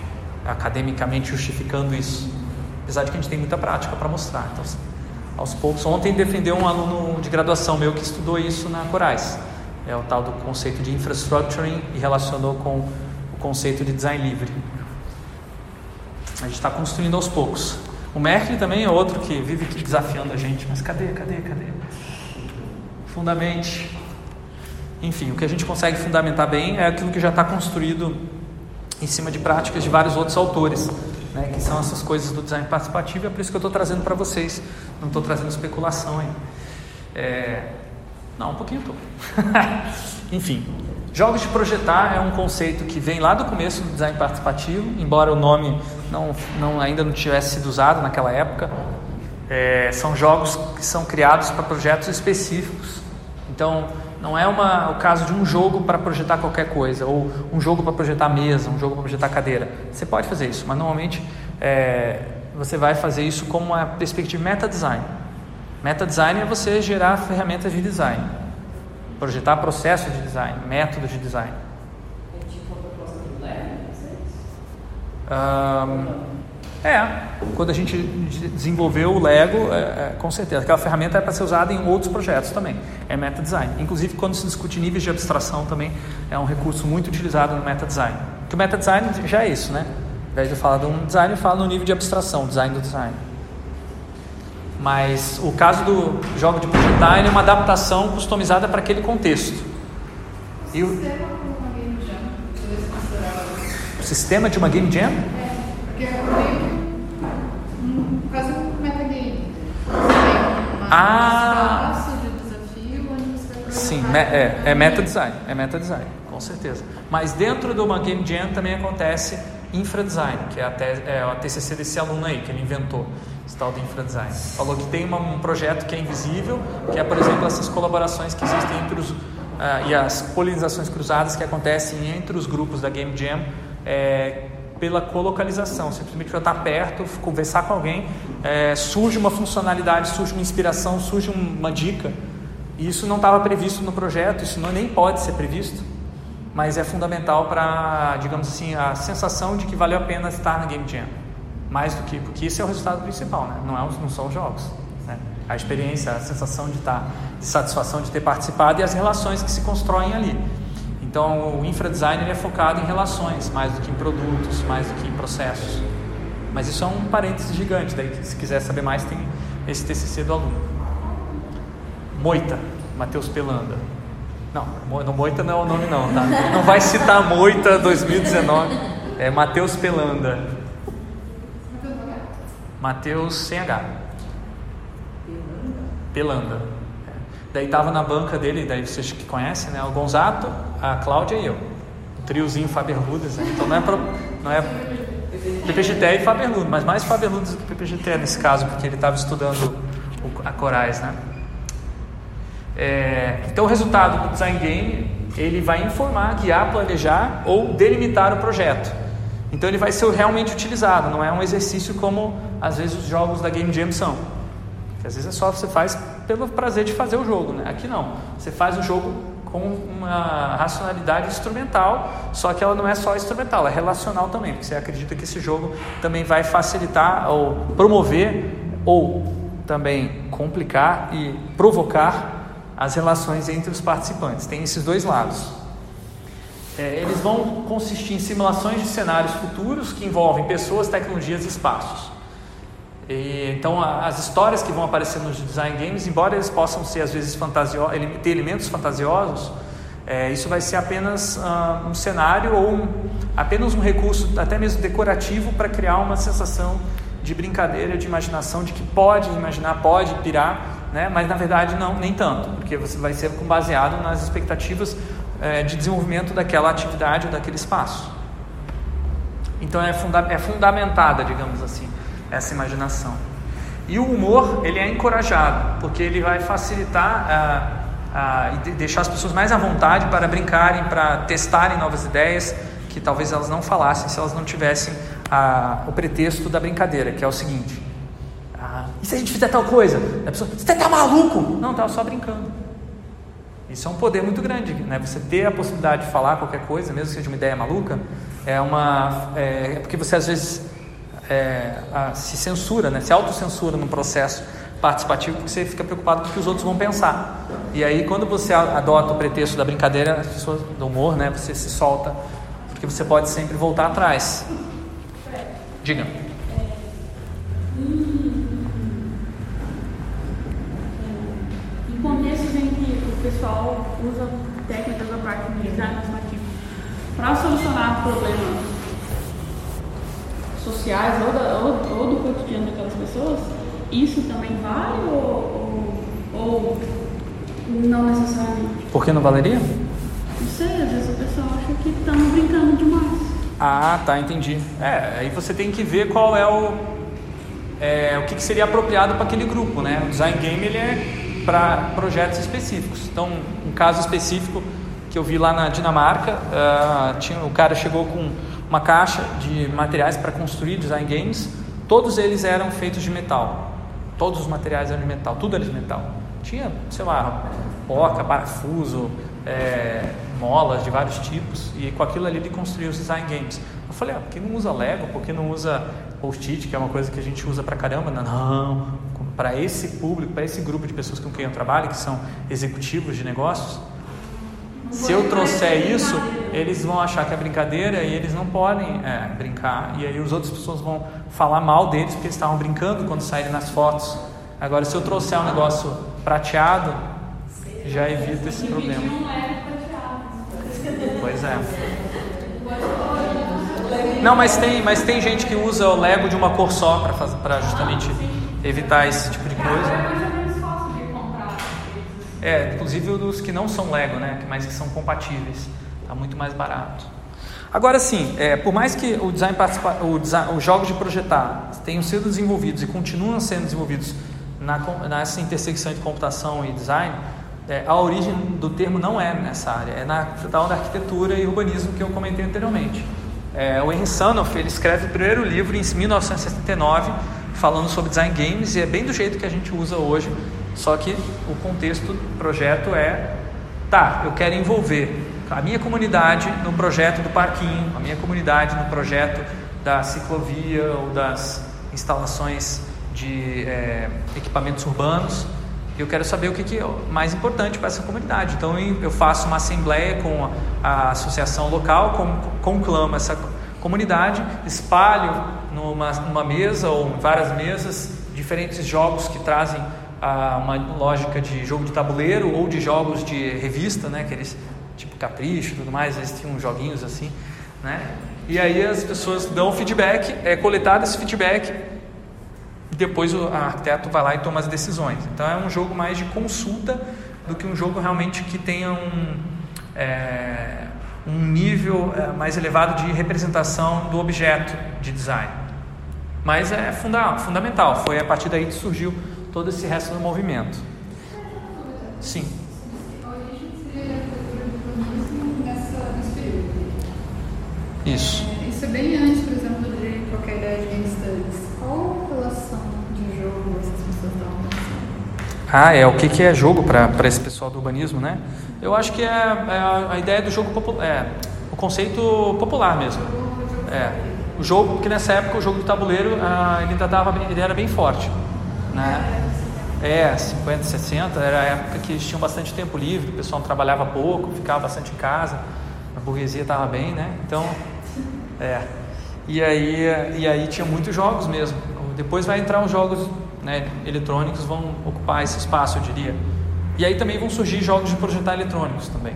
academicamente justificando isso, apesar de que a gente tem muita prática para mostrar. Então, aos poucos, ontem defendeu um aluno de graduação meu que estudou isso na Corais, é o tal do conceito de infrastructuring e relacionou com o conceito de design livre. A gente está construindo aos poucos. O Merkel também é outro que vive aqui desafiando a gente, mas cadê, cadê, cadê? Fundamente. Enfim, o que a gente consegue fundamentar bem é aquilo que já está construído em cima de práticas de vários outros autores, né, que são essas coisas do design participativo, é por isso que eu estou trazendo para vocês, não estou trazendo especulação aí. É... Não, um pouquinho estou. [laughs] Enfim, Jogos de projetar é um conceito que vem lá do começo do design participativo, embora o nome não, não ainda não tivesse sido usado naquela época. É, são jogos que são criados para projetos específicos. Então, não é uma, o caso de um jogo para projetar qualquer coisa, ou um jogo para projetar mesa, um jogo para projetar cadeira. Você pode fazer isso, mas normalmente é, você vai fazer isso como uma perspectiva meta design. Meta design é você gerar ferramentas de design projetar processo de design, métodos de design. É tipo a proposta do Lego, um, é, quando a gente desenvolveu o Lego, é, é, com certeza, aquela ferramenta é para ser usada em outros projetos também, é meta design. Inclusive, quando se discute níveis de abstração também, é um recurso muito utilizado no meta design. Porque o meta design já é isso, né? Ao invés de falar de um design, eu falo no nível de abstração, design do design. Mas o caso do jogo de projetar é uma adaptação customizada para aquele contexto. E o, o sistema de uma game jam? É, porque é um, quase um metagame. Você tem ah, Sim, é, é meta design, é meta design, com certeza. Mas dentro de uma game jam também acontece infra design, que é a, te, é a TCC desse aluno aí que ele inventou esse tal de infradesign. Falou que tem uma, um projeto que é invisível, que é, por exemplo, essas colaborações que existem entre os. Uh, e as polinizações cruzadas que acontecem entre os grupos da Game Jam é, pela colocalização. Simplesmente para estar perto, conversar com alguém, é, surge uma funcionalidade, surge uma inspiração, surge uma dica. E isso não estava previsto no projeto, isso não, nem pode ser previsto, mas é fundamental para, digamos assim, a sensação de que valeu a pena estar na Game Jam mais do que porque isso é o resultado principal, né? não, é, não são os jogos. Né? A experiência, a sensação de estar, de satisfação de ter participado e as relações que se constroem ali. Então, o infradesign é focado em relações, mais do que em produtos, mais do que em processos. Mas isso é um parêntese gigante, daí se quiser saber mais tem esse TCC do aluno. Moita, Matheus Pelanda. Não, Moita não é o nome não, tá? Não vai citar Moita 2019. É Matheus Pelanda. Mateus sem H. Pelanda. Daí estava na banca dele, daí vocês que conhecem, né? O Gonzato, a Cláudia e eu. O triozinho Faberludas, né? Então não é, pro, não é PPGT e Faberludas, mas mais Faberludas do que PPGT nesse caso, porque ele estava estudando o, a Corais, né? É, então o resultado do design game ele vai informar, guiar, planejar ou delimitar o projeto. Então ele vai ser realmente utilizado, não é um exercício como às vezes os jogos da Game Jam são. Às vezes é só você faz pelo prazer de fazer o jogo, né? Aqui não. Você faz o jogo com uma racionalidade instrumental, só que ela não é só instrumental, ela é relacional também, porque você acredita que esse jogo também vai facilitar ou promover ou também complicar e provocar as relações entre os participantes. Tem esses dois lados. É, eles vão consistir em simulações de cenários futuros que envolvem pessoas, tecnologias e espaços. E, então, a, as histórias que vão aparecer nos design games, embora eles possam ser às vezes fantasio ter elementos fantasiosos, é, isso vai ser apenas uh, um cenário ou um, apenas um recurso, até mesmo decorativo, para criar uma sensação de brincadeira, de imaginação, de que pode imaginar, pode pirar, né? mas na verdade não, nem tanto, porque você vai ser baseado nas expectativas é, de desenvolvimento daquela atividade ou daquele espaço. Então é, funda é fundamentada, digamos assim, essa imaginação. E o humor ele é encorajado, porque ele vai facilitar ah, e deixar as pessoas mais à vontade para brincarem, para testarem novas ideias que talvez elas não falassem se elas não tivessem ah, o pretexto da brincadeira, que é o seguinte: ah, E se a gente fizer tal coisa? A pessoa, você tá maluco? Não, estava só brincando. Isso é um poder muito grande, né? Você ter a possibilidade de falar qualquer coisa, mesmo que seja uma ideia maluca, é uma é, é porque você às vezes é, a, se censura, né? Se autocensura num processo participativo porque você fica preocupado com o que os outros vão pensar. E aí quando você adota o pretexto da brincadeira, as pessoas do humor, né? Você se solta porque você pode sempre voltar atrás. Diga. Em contextos em que o pessoal usa técnicas da parte de design para solucionar problemas sociais ou, da, ou, ou, do cotidiano daquelas pessoas, isso também vale ou, ou, não necessariamente? Por que não valeria? Não sei, às vezes a pessoa acha que estamos brincando demais. Ah, tá, entendi. É, aí você tem que ver qual é o é, o que, que seria apropriado para aquele grupo, né? O design game ele é para projetos específicos. Então, um caso específico que eu vi lá na Dinamarca, uh, tinha, o cara chegou com uma caixa de materiais para construir design games. Todos eles eram feitos de metal. Todos os materiais eram de metal, tudo era de metal. Tinha, sei lá, porca, parafuso, é, molas de vários tipos, e com aquilo ali ele construiu os design games. Eu falei, ah, por que não usa Lego? Por que não usa post-it, que é uma coisa que a gente usa pra caramba? Não, para esse público, para esse grupo de pessoas com quem eu trabalho, que são executivos de negócios, se eu trouxer isso, eles vão achar que é brincadeira e eles não podem é, brincar. E aí as outras pessoas vão falar mal deles porque eles estavam brincando quando saírem nas fotos. Agora, se eu trouxer um negócio prateado, já evita esse problema. Pois é. Não, mas tem, mas tem gente que usa o Lego de uma cor só para justamente evitar esse tipo de coisa. É, inclusive os que não são Lego, né? Mas que são compatíveis. Está muito mais barato. Agora sim, é, por mais que o design participa, o design, os jogos de projetar tenham sido desenvolvidos e continuam sendo desenvolvidos na, nessa intersecção entre computação e design, é, a origem do termo não é nessa área, é na tal da arquitetura e urbanismo que eu comentei anteriormente. É, o Henry Sanoff ele escreve o primeiro livro em 1979 falando sobre design games e é bem do jeito que a gente usa hoje só que o contexto do projeto é: tá, eu quero envolver a minha comunidade no projeto do parquinho, a minha comunidade no projeto da ciclovia ou das instalações de é, equipamentos urbanos. Eu quero saber o que, que é mais importante para essa comunidade. Então eu faço uma assembleia com a associação local, conclamo essa comunidade, espalho numa, numa mesa ou em várias mesas diferentes jogos que trazem a uma lógica de jogo de tabuleiro ou de jogos de revista, né? Aqueles tipo Capricho e tudo mais, eles tinham joguinhos assim, né? E aí as pessoas dão feedback, é coletado esse feedback e depois o arquiteto vai lá e toma as decisões. Então é um jogo mais de consulta do que um jogo realmente que tenha um, é, um nível é, mais elevado de representação do objeto de design. Mas é funda fundamental, foi a partir daí que surgiu todo esse resto do movimento. Sim. Isso. Isso é bem antes, por exemplo, de qualquer ideia de game studies. Qual relação de jogo essas pessoas pensando? Ah, é o que, que é jogo para esse pessoal do urbanismo, né? Eu acho que é, é a, a, ideia do jogo popular, é, o conceito popular mesmo. É, o jogo, porque nessa época o jogo do tabuleiro ah, ele ainda tava, ele era bem forte, né? É, 50, 60, era a época que eles tinham bastante tempo livre, o pessoal trabalhava pouco, ficava bastante em casa, a burguesia estava bem, né? Então, é. E aí, e aí tinha muitos jogos mesmo. Depois vai entrar os jogos né, eletrônicos, vão ocupar esse espaço, eu diria. E aí também vão surgir jogos de projetar eletrônicos também.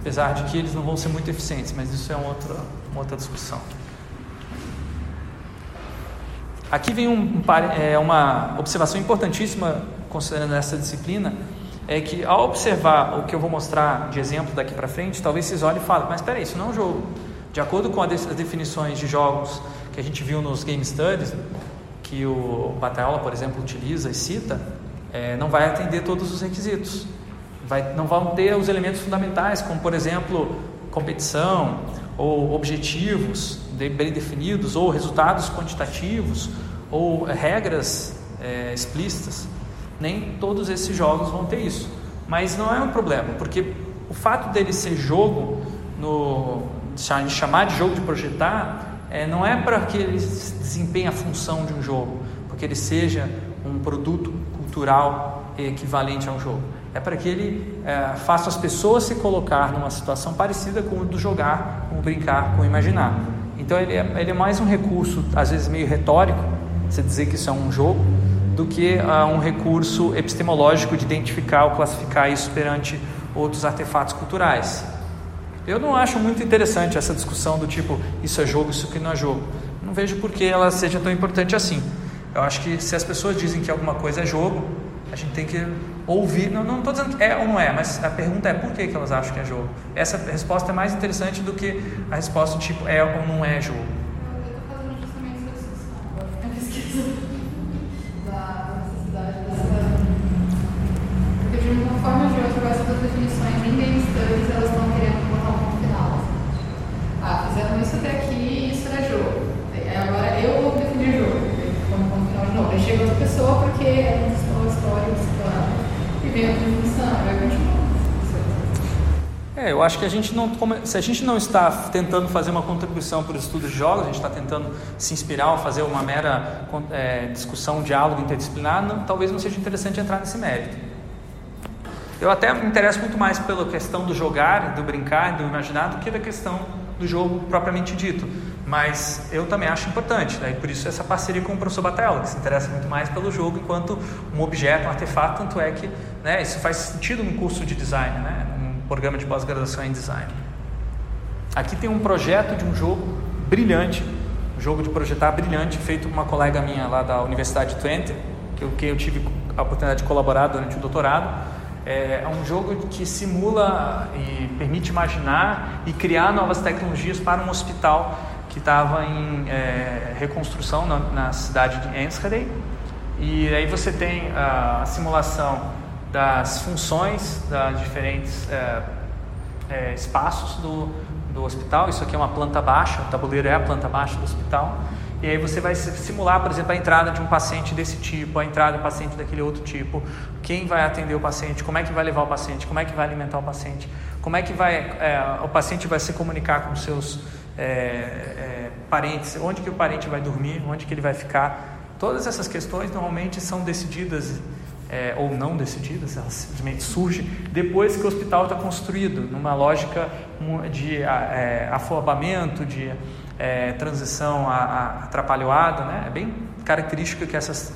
Apesar de que eles não vão ser muito eficientes, mas isso é outra, uma outra discussão. Aqui vem um, é, uma observação importantíssima considerando essa disciplina, é que ao observar o que eu vou mostrar de exemplo daqui para frente, talvez vocês olhem e falem, mas espera isso não é um jogo. De acordo com as definições de jogos que a gente viu nos Game Studies, que o Bataola, por exemplo, utiliza e cita, é, não vai atender todos os requisitos. Vai, não vão ter os elementos fundamentais, como, por exemplo, competição, ou objetivos bem definidos, ou resultados quantitativos, ou regras é, explícitas, nem todos esses jogos vão ter isso. Mas não é um problema, porque o fato dele ser jogo, no, chamar de jogo de projetar, é, não é para que ele desempenhe a função de um jogo, porque ele seja um produto cultural equivalente a um jogo. É para que ele é, faça as pessoas se colocar numa situação parecida com o do jogar, com o brincar, com o imaginar. Então ele é, ele é mais um recurso, às vezes meio retórico, você dizer que isso é um jogo, do que uh, um recurso epistemológico de identificar ou classificar isso perante outros artefatos culturais. Eu não acho muito interessante essa discussão do tipo isso é jogo, isso que não é jogo. Não vejo por que ela seja tão importante assim. Eu acho que se as pessoas dizem que alguma coisa é jogo, a gente tem que ouvir. Não estou dizendo que é ou não é, mas a pergunta é por que, que elas acham que é jogo. Essa resposta é mais interessante do que a resposta tipo é ou não é jogo. Eu estou fazendo justamente essa discussão. A pesquisa da necessidade. Porque de uma forma ou de outra, essas duas definições em game studies elas estão querendo botar um ponto final. Ah, fizeram isso até aqui isso era jogo. Agora eu vou definir jogo. Como ponto final de novo. Aí chega outra pessoa porque história é, eu acho que a gente não, se a gente não está tentando fazer uma contribuição para os estudos de jogos, a gente está tentando se inspirar ou fazer uma mera é, discussão, um diálogo interdisciplinar, não, talvez não seja interessante entrar nesse mérito. Eu até me interesso muito mais pela questão do jogar, do brincar, do imaginar, do que da questão do jogo propriamente dito. Mas eu também acho importante, né? e por isso essa parceria com o professor Batella, que se interessa muito mais pelo jogo enquanto um objeto, um artefato, tanto é que né, isso faz sentido num curso de design, né? um programa de pós-graduação em design. Aqui tem um projeto de um jogo brilhante, um jogo de projetar brilhante, feito por uma colega minha lá da Universidade de Twente, que eu, que eu tive a oportunidade de colaborar durante o doutorado. É, é um jogo que simula e permite imaginar e criar novas tecnologias para um hospital que estava em é, reconstrução na, na, cidade de Enschede. E aí você tem a, a simulação das funções das diferentes é, é, espaços do, do hospital. Isso aqui é uma planta baixa, o tabuleiro é a planta baixa do hospital. E aí você vai simular, por exemplo, a entrada de um paciente desse tipo, a entrada de um paciente daquele outro tipo, quem vai atender o paciente, como é que vai levar o paciente, como é que vai alimentar o paciente, como é que vai, é, o paciente vai se comunicar com seus é, é, parentes, onde que o parente vai dormir, onde que ele vai ficar. Todas essas questões normalmente são decididas é, ou não decididas, elas simplesmente surgem depois que o hospital está construído, numa lógica de é, afobamento, de é, transição a, a, atrapalhoada. Né? É bem característica que essas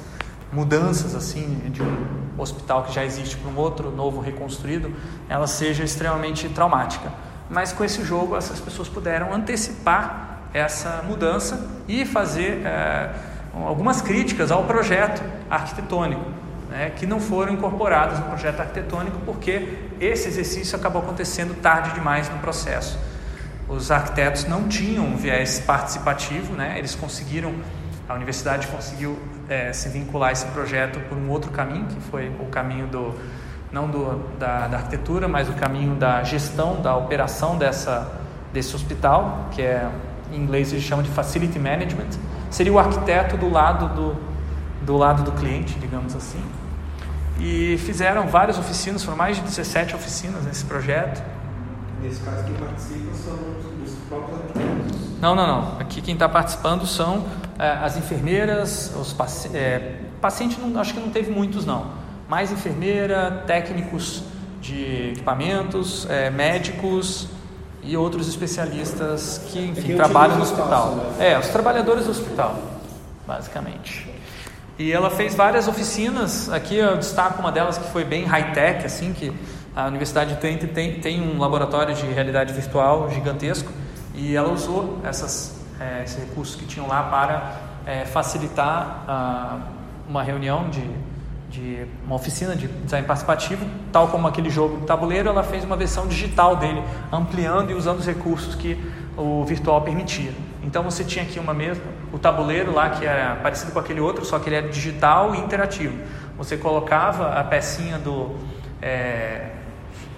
mudanças assim de um hospital que já existe para um outro novo reconstruído, ela seja extremamente traumática. Mas com esse jogo, essas pessoas puderam antecipar essa mudança e fazer é, algumas críticas ao projeto arquitetônico, né, que não foram incorporadas no projeto arquitetônico porque esse exercício acabou acontecendo tarde demais no processo. Os arquitetos não tinham um viés participativo, né, eles conseguiram, a universidade conseguiu é, se vincular a esse projeto por um outro caminho, que foi o caminho do não do, da, da, arquitetura, mas o caminho da gestão, da operação dessa, desse hospital, que é, em inglês eles chamam de Facility Management. Seria o arquiteto do lado do, do lado do cliente, digamos assim. E fizeram várias oficinas, foram mais de 17 oficinas nesse projeto. Nesse caso, quem participa são os próprios arquitetos? Não, não, não. Aqui quem está participando são é, as enfermeiras, os paci é, pacientes, não, acho que não teve muitos, não mais enfermeira, técnicos de equipamentos, é, médicos e outros especialistas que, enfim, é trabalham no hospital. Né? É, os trabalhadores do hospital, basicamente. E ela fez várias oficinas, aqui eu destaco uma delas que foi bem high-tech, assim, que a Universidade de Twente tem, tem um laboratório de realidade virtual gigantesco e ela usou essas, é, esses recursos que tinham lá para é, facilitar ah, uma reunião de de uma oficina de design participativo, tal como aquele jogo de tabuleiro, ela fez uma versão digital dele, ampliando e usando os recursos que o virtual permitia. Então você tinha aqui uma mesa, o tabuleiro lá que era parecido com aquele outro, só que ele era digital e interativo. Você colocava a pecinha do é,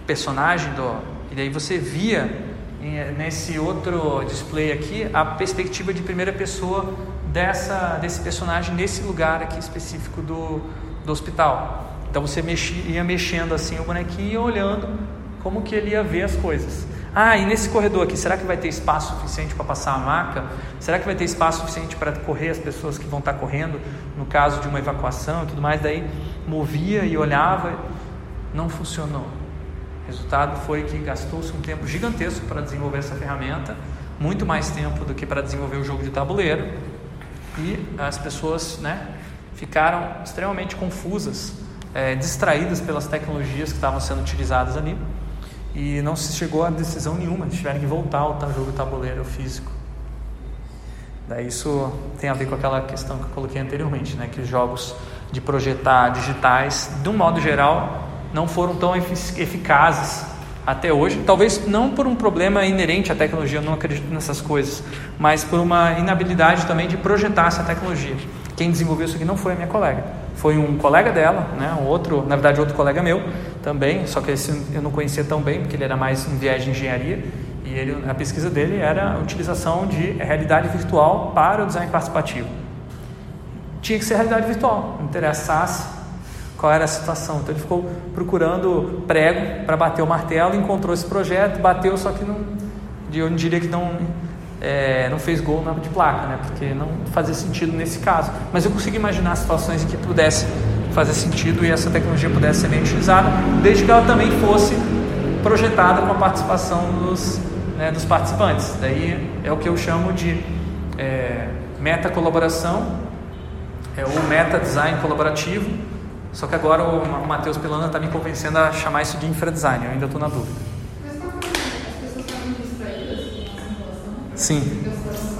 personagem do, e daí você via nesse outro display aqui a perspectiva de primeira pessoa dessa, desse personagem nesse lugar aqui específico do, do hospital. Então você mexia, ia mexendo assim o bonequinho e olhando como que ele ia ver as coisas. Ah, e nesse corredor aqui, será que vai ter espaço suficiente para passar a maca? Será que vai ter espaço suficiente para correr as pessoas que vão estar correndo no caso de uma evacuação e tudo mais? Daí movia e olhava, não funcionou. O resultado foi que gastou-se um tempo gigantesco para desenvolver essa ferramenta, muito mais tempo do que para desenvolver o jogo de tabuleiro, e as pessoas né, ficaram extremamente confusas, é, distraídas pelas tecnologias que estavam sendo utilizadas ali e não se chegou a decisão nenhuma, tiveram que voltar ao jogo tabuleiro físico. Daí isso tem a ver com aquela questão que eu coloquei anteriormente, né, que os jogos de projetar digitais, de um modo geral, não foram tão eficazes até hoje. Talvez não por um problema inerente à tecnologia, eu não acredito nessas coisas, mas por uma inabilidade também de projetar essa tecnologia. Quem desenvolveu isso aqui não foi a minha colega, foi um colega dela, né, um outro, na verdade outro colega meu também, só que esse eu não conhecia tão bem porque ele era mais um viés de engenharia e ele, a pesquisa dele era a utilização de realidade virtual para o design participativo. Tinha que ser realidade virtual, não interessasse qual era a situação. Então ele ficou procurando prego para bater o martelo, encontrou esse projeto, bateu, só que não, eu diria que não é, não fez gol de placa, né? Porque não fazia sentido nesse caso. Mas eu consigo imaginar situações em que pudesse fazer sentido e essa tecnologia pudesse ser bem utilizada, desde que ela também fosse projetada com a participação dos, né, dos participantes. Daí é o que eu chamo de é, meta colaboração, é o meta design colaborativo. Só que agora o Matheus Pilana está me convencendo a chamar isso de infra design. Eu ainda estou na dúvida. Sim.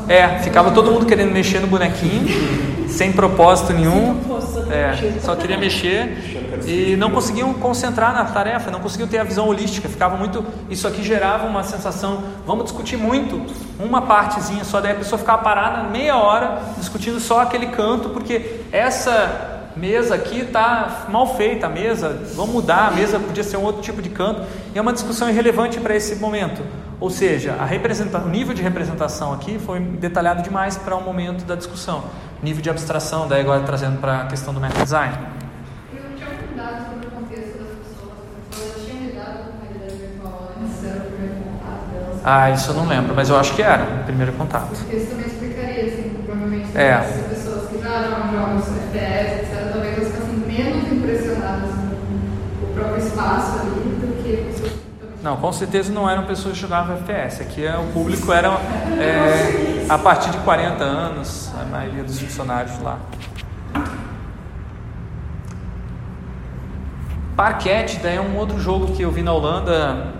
É, ficava todo mundo querendo mexer no bonequinho, sem propósito nenhum. É, só queria mexer e não conseguiam concentrar na tarefa, não conseguiam ter a visão holística. Ficava muito. Isso aqui gerava uma sensação. Vamos discutir muito, uma partezinha só. Daí a pessoa ficava parada meia hora discutindo só aquele canto, porque essa mesa aqui está mal feita, a mesa, vamos mudar, a mesa podia ser um outro tipo de canto, e é uma discussão irrelevante para esse momento. Ou seja, o nível de representação aqui foi detalhado demais para o um momento da discussão. Nível de abstração, daí agora trazendo para a questão do meta design. Eu tinha cuidado sobre o contexto das pessoas, as pessoas tinham lidado com a realidade virtual? Esse era o primeiro contato delas. Ah, isso eu não lembro, mas eu acho que era o primeiro contato. Porque isso também explicaria, assim, provavelmente, é. as pessoas que jogam jogos FPS, etc., talvez elas ficassem menos impressionadas com o próprio espaço ali não, com certeza não eram pessoas que jogavam FPS. Aqui é, o público era é, a partir de 40 anos, a maioria dos funcionários lá. Parquet é um outro jogo que eu vi na Holanda.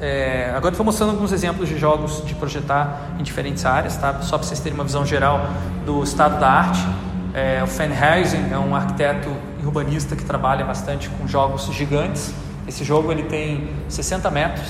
É, agora estou mostrando alguns exemplos de jogos de projetar em diferentes áreas, tá? só para vocês terem uma visão geral do estado da arte. É, o Fenhuizen é um arquiteto urbanista que trabalha bastante com jogos gigantes. Esse jogo ele tem 60 metros,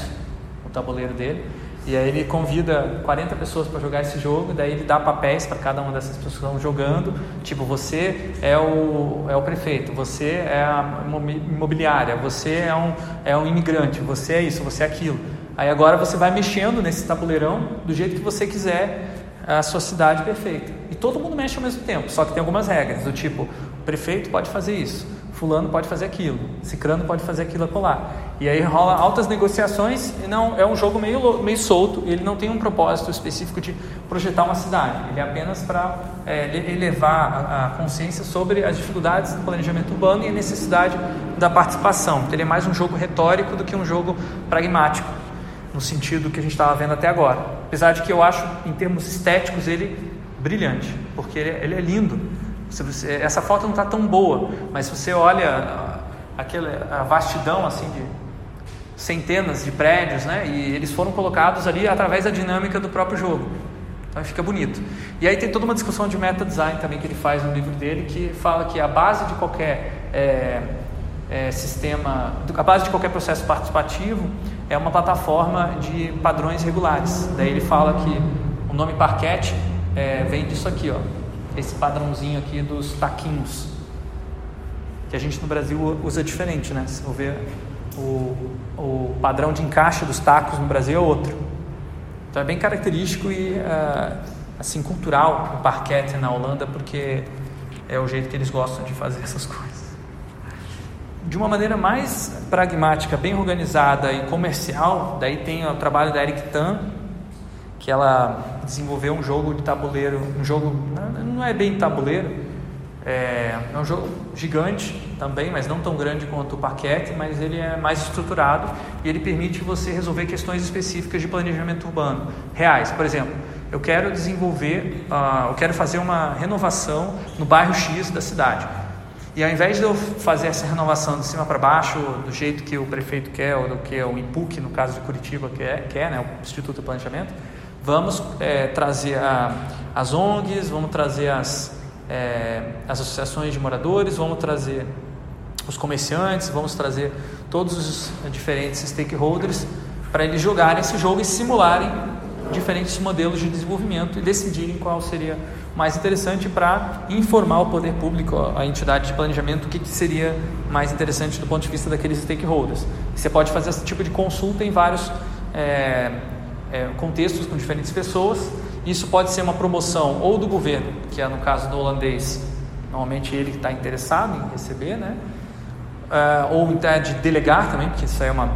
o tabuleiro dele, e aí ele convida 40 pessoas para jogar esse jogo, daí ele dá papéis para cada uma dessas pessoas que estão jogando, tipo, você é o, é o prefeito, você é a imobiliária, você é um, é um imigrante, você é isso, você é aquilo. Aí agora você vai mexendo nesse tabuleirão do jeito que você quiser a sua cidade perfeita. E todo mundo mexe ao mesmo tempo, só que tem algumas regras, do tipo, o prefeito pode fazer isso, fulano pode fazer aquilo, cicrano pode fazer aquilo acolá. E aí rola altas negociações e não é um jogo meio, meio solto, ele não tem um propósito específico de projetar uma cidade, ele é apenas para é, elevar a, a, consciência sobre as dificuldades do planejamento urbano e a necessidade da participação. Então, ele é mais um jogo retórico do que um jogo pragmático, no sentido que a gente estava vendo até agora. Apesar de que eu acho, em termos estéticos, ele brilhante, porque ele, ele é lindo. Você, essa foto não está tão boa, mas se você olha aquela a vastidão assim de centenas de prédios, né? E eles foram colocados ali através da dinâmica do próprio jogo. Então fica bonito. E aí tem toda uma discussão de meta design também que ele faz no livro dele, que fala que a base de qualquer é, é, sistema, a base de qualquer processo participativo é uma plataforma de padrões regulares. Daí ele fala que o nome parquet é, vem disso aqui, ó esse padrãozinho aqui dos taquinhos, que a gente no Brasil usa diferente, né? Se for ver, o, o padrão de encaixe dos tacos no Brasil é outro. Então é bem característico e uh, assim cultural o parquet na Holanda, porque é o jeito que eles gostam de fazer [laughs] essas coisas. De uma maneira mais pragmática, bem organizada e comercial, daí tem o trabalho da Eric Tan, que ela desenvolveu um jogo de tabuleiro, um jogo não é bem tabuleiro, é, é, um jogo gigante também, mas não tão grande quanto o Parquet, mas ele é mais estruturado e ele permite você resolver questões específicas de planejamento urbano reais. Por exemplo, eu quero desenvolver, uh, eu quero fazer uma renovação no bairro X da cidade. E ao invés de eu fazer essa renovação de cima para baixo, do jeito que o prefeito quer, ou do que o IPUC, no caso de Curitiba, quer, quer né, o Instituto de Planejamento, vamos é, trazer a, as ONGs, vamos trazer as, é, as associações de moradores, vamos trazer os comerciantes, vamos trazer todos os diferentes stakeholders para eles jogarem esse jogo e simularem diferentes modelos de desenvolvimento e decidirem qual seria mais interessante para informar o poder público, a entidade de planejamento, o que, que seria mais interessante do ponto de vista daqueles stakeholders. Você pode fazer esse tipo de consulta em vários é, é, contextos com diferentes pessoas isso pode ser uma promoção ou do governo, que é no caso do holandês, normalmente ele que está interessado em receber, né? Uh, ou até de delegar também, porque isso aí é uma.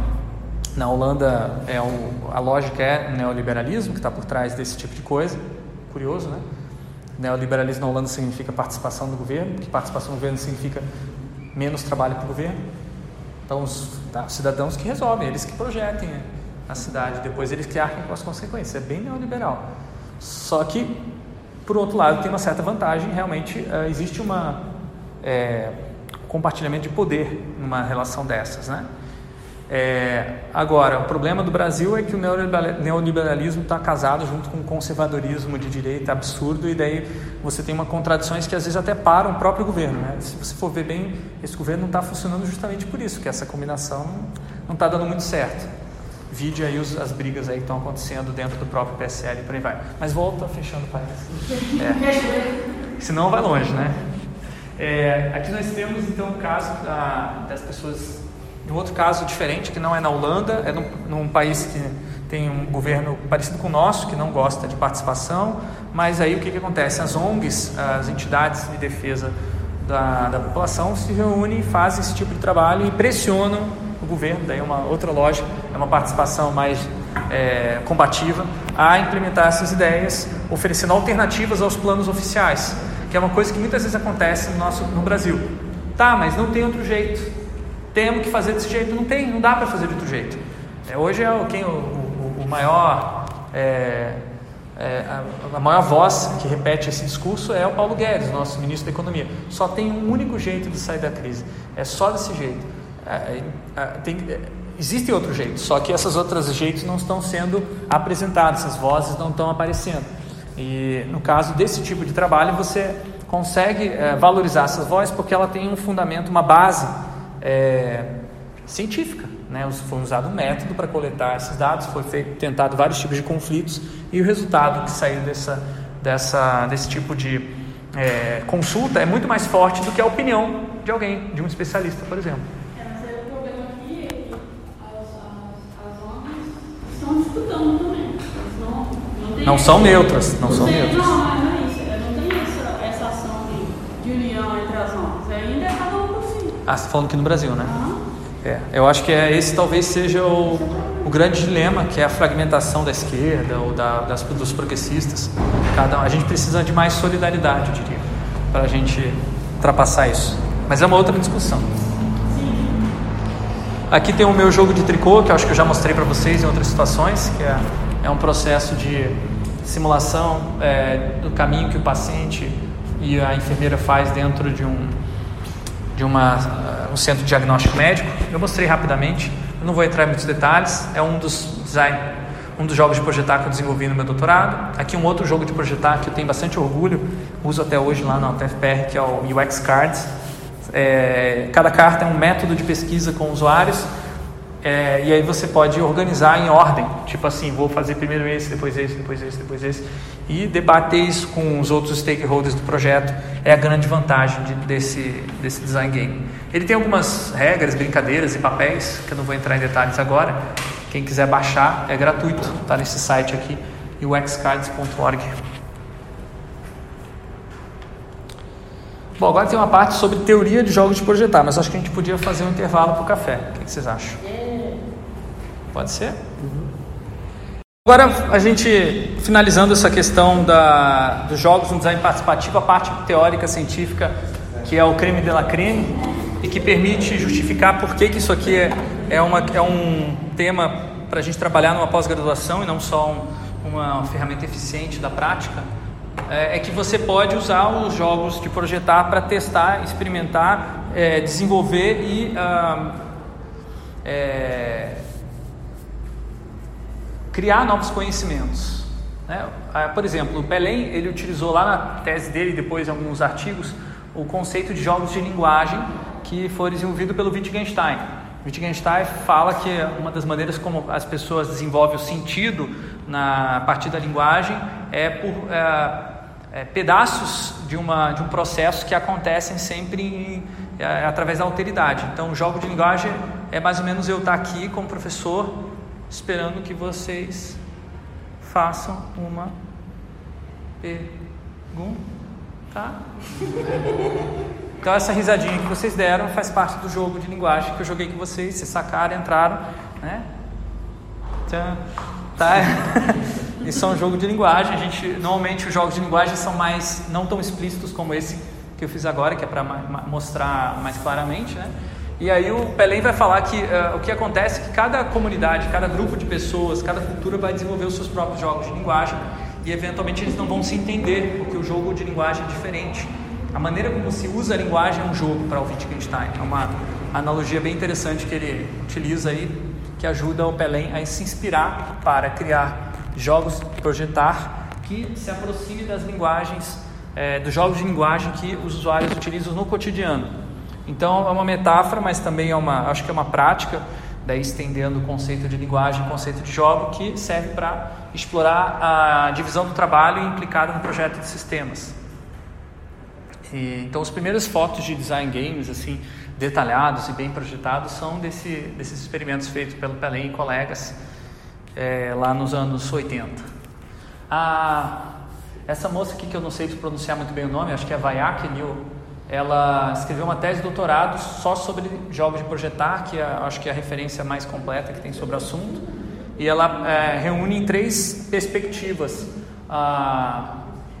Na Holanda, é o, a lógica é neoliberalismo que está por trás desse tipo de coisa. Curioso, né? Neoliberalismo na Holanda significa participação do governo, que participação do governo significa menos trabalho para o governo. Então, os, tá, os cidadãos que resolvem, eles que projetem a cidade, depois eles que arquem com as consequências. É bem neoliberal. Só que, por outro lado, tem uma certa vantagem, realmente uh, existe uma é, compartilhamento de poder numa relação dessas, né? É, agora, o problema do Brasil é que o neoliberalismo está casado junto com o conservadorismo de direita absurdo e daí você tem uma contradições que às vezes até param o próprio governo. Né? Se você for ver bem, esse governo não está funcionando justamente por isso, que essa combinação não está dando muito certo. Vide aí os, as brigas aí que estão acontecendo dentro do próprio PSL e por aí vai. Mas volta fechando o país. É. Senão vai longe, né? É, aqui nós temos então o caso da, das pessoas. Um outro caso diferente, que não é na Holanda, é num, num país que tem um governo parecido com o nosso, que não gosta de participação, mas aí o que, que acontece? As ONGs, as entidades de defesa da, da população, se reúnem, fazem esse tipo de trabalho e pressionam governo, daí é uma outra lógica, é uma participação mais é, combativa, a implementar essas ideias, oferecendo alternativas aos planos oficiais, que é uma coisa que muitas vezes acontece no, nosso, no Brasil. Tá, mas não tem outro jeito. Temos que fazer desse jeito. Não tem, não dá para fazer de outro jeito. É, hoje é o, quem, o, o, o maior. É, é, a, a, maior voz que repete esse discurso é o Paulo Guedes, nosso ministro da Economia. Só tem um único jeito de sair da crise. É só desse jeito. É, é, tem, é, existem outros jeitos, só que essas outras jeitos não estão sendo apresentados, essas vozes não estão aparecendo. E no caso desse tipo de trabalho, você consegue é, valorizar essas vozes porque ela tem um fundamento, uma base é, científica. Né? Foi usado um método para coletar esses dados, foi feito, tentado vários tipos de conflitos e o resultado que saiu dessa, dessa, desse tipo de é, consulta é muito mais forte do que a opinião de alguém, de um especialista, por exemplo. Não são neutras, não são neutras. Não, não é isso. Não tem essa, essa ação de, união entre as ONGs. Ainda é cada um por si. Ah, você está falando aqui no Brasil, né? É, eu acho que é, esse talvez seja o, o grande dilema, que é a fragmentação da esquerda ou da, das, dos progressistas. Cada, a gente precisa de mais solidariedade, eu diria, para a gente ultrapassar isso. Mas é uma outra discussão. Aqui tem o meu jogo de tricô, que eu acho que eu já mostrei para vocês em outras situações, que é, é um processo de simulação é, do caminho que o paciente e a enfermeira faz dentro de um de uma, uh, um centro de diagnóstico médico. Eu mostrei rapidamente, eu não vou entrar em muitos detalhes. É um dos design, um dos jogos de projetar que eu desenvolvi no meu doutorado. Aqui um outro jogo de projetar que eu tenho bastante orgulho, uso até hoje lá na UTFPR, que é o UX Cards. É, cada carta é um método de pesquisa com usuários é, e aí você pode organizar em ordem, tipo assim, vou fazer primeiro esse, depois esse, depois esse, depois esse, e debater isso com os outros stakeholders do projeto é a grande vantagem de, desse, desse design game. Ele tem algumas regras, brincadeiras e papéis, que eu não vou entrar em detalhes agora. Quem quiser baixar é gratuito, está nesse site aqui, uxcards.org. Bom, agora tem uma parte sobre teoria de jogos de projetar, mas acho que a gente podia fazer um intervalo para o café. O que vocês acham? Pode ser? Agora, a gente finalizando essa questão da, dos jogos no design participativo, a parte teórica científica, que é o creme de la creme, e que permite justificar por que, que isso aqui é, é, uma, é um tema para a gente trabalhar numa pós-graduação e não só um, uma ferramenta eficiente da prática, é, é, que você pode usar os jogos de projetar para testar, experimentar, é, desenvolver e. Ah, é, criar novos conhecimentos. Né? Ah, por exemplo, o Belém ele utilizou lá na tese dele, depois em alguns artigos, o conceito de jogos de linguagem que foi desenvolvido pelo Wittgenstein. Wittgenstein fala que uma das maneiras como as pessoas desenvolvem o sentido na a partir da linguagem é por é, é, pedaços de, uma, de um processo que acontecem sempre em, é, através da alteridade. Então, o jogo de linguagem é mais ou menos eu estar aqui como professor esperando que vocês façam uma pergunta. Então essa risadinha que vocês deram faz parte do jogo de linguagem que eu joguei com vocês, vocês sacaram, entraram, né? Tchan, tá? [laughs] Isso é um jogo de linguagem. A gente normalmente os jogos de linguagem são mais não tão explícitos como esse que eu fiz agora, que é para mostrar mais claramente, né? E aí o Pelém vai falar que uh, o que acontece é que cada comunidade, cada grupo de pessoas, cada cultura vai desenvolver os seus próprios jogos de linguagem e eventualmente eles não vão se entender, porque o jogo de linguagem é diferente. A maneira como se usa a linguagem é um jogo para o Wittgenstein. É uma analogia bem interessante que ele utiliza aí, que ajuda o Pelém a se inspirar para criar jogos, projetar que se aproxime das linguagens, é, dos jogos de linguagem que os usuários utilizam no cotidiano. Então é uma metáfora, mas também é uma, acho que é uma prática, daí estendendo o conceito de linguagem, o conceito de jogo, que serve para explorar a divisão do trabalho implicada no projeto de sistemas. E, então os primeiros fotos de design games assim detalhados e bem projetados são desse, desses experimentos feitos pelo Pelé e colegas é, lá nos anos 80. Ah, essa moça aqui que eu não sei pronunciar muito bem o nome, acho que é Vayak New ela escreveu uma tese de doutorado só sobre jogos de projetar, que é, acho que é a referência mais completa que tem sobre o assunto. E ela é, reúne em três perspectivas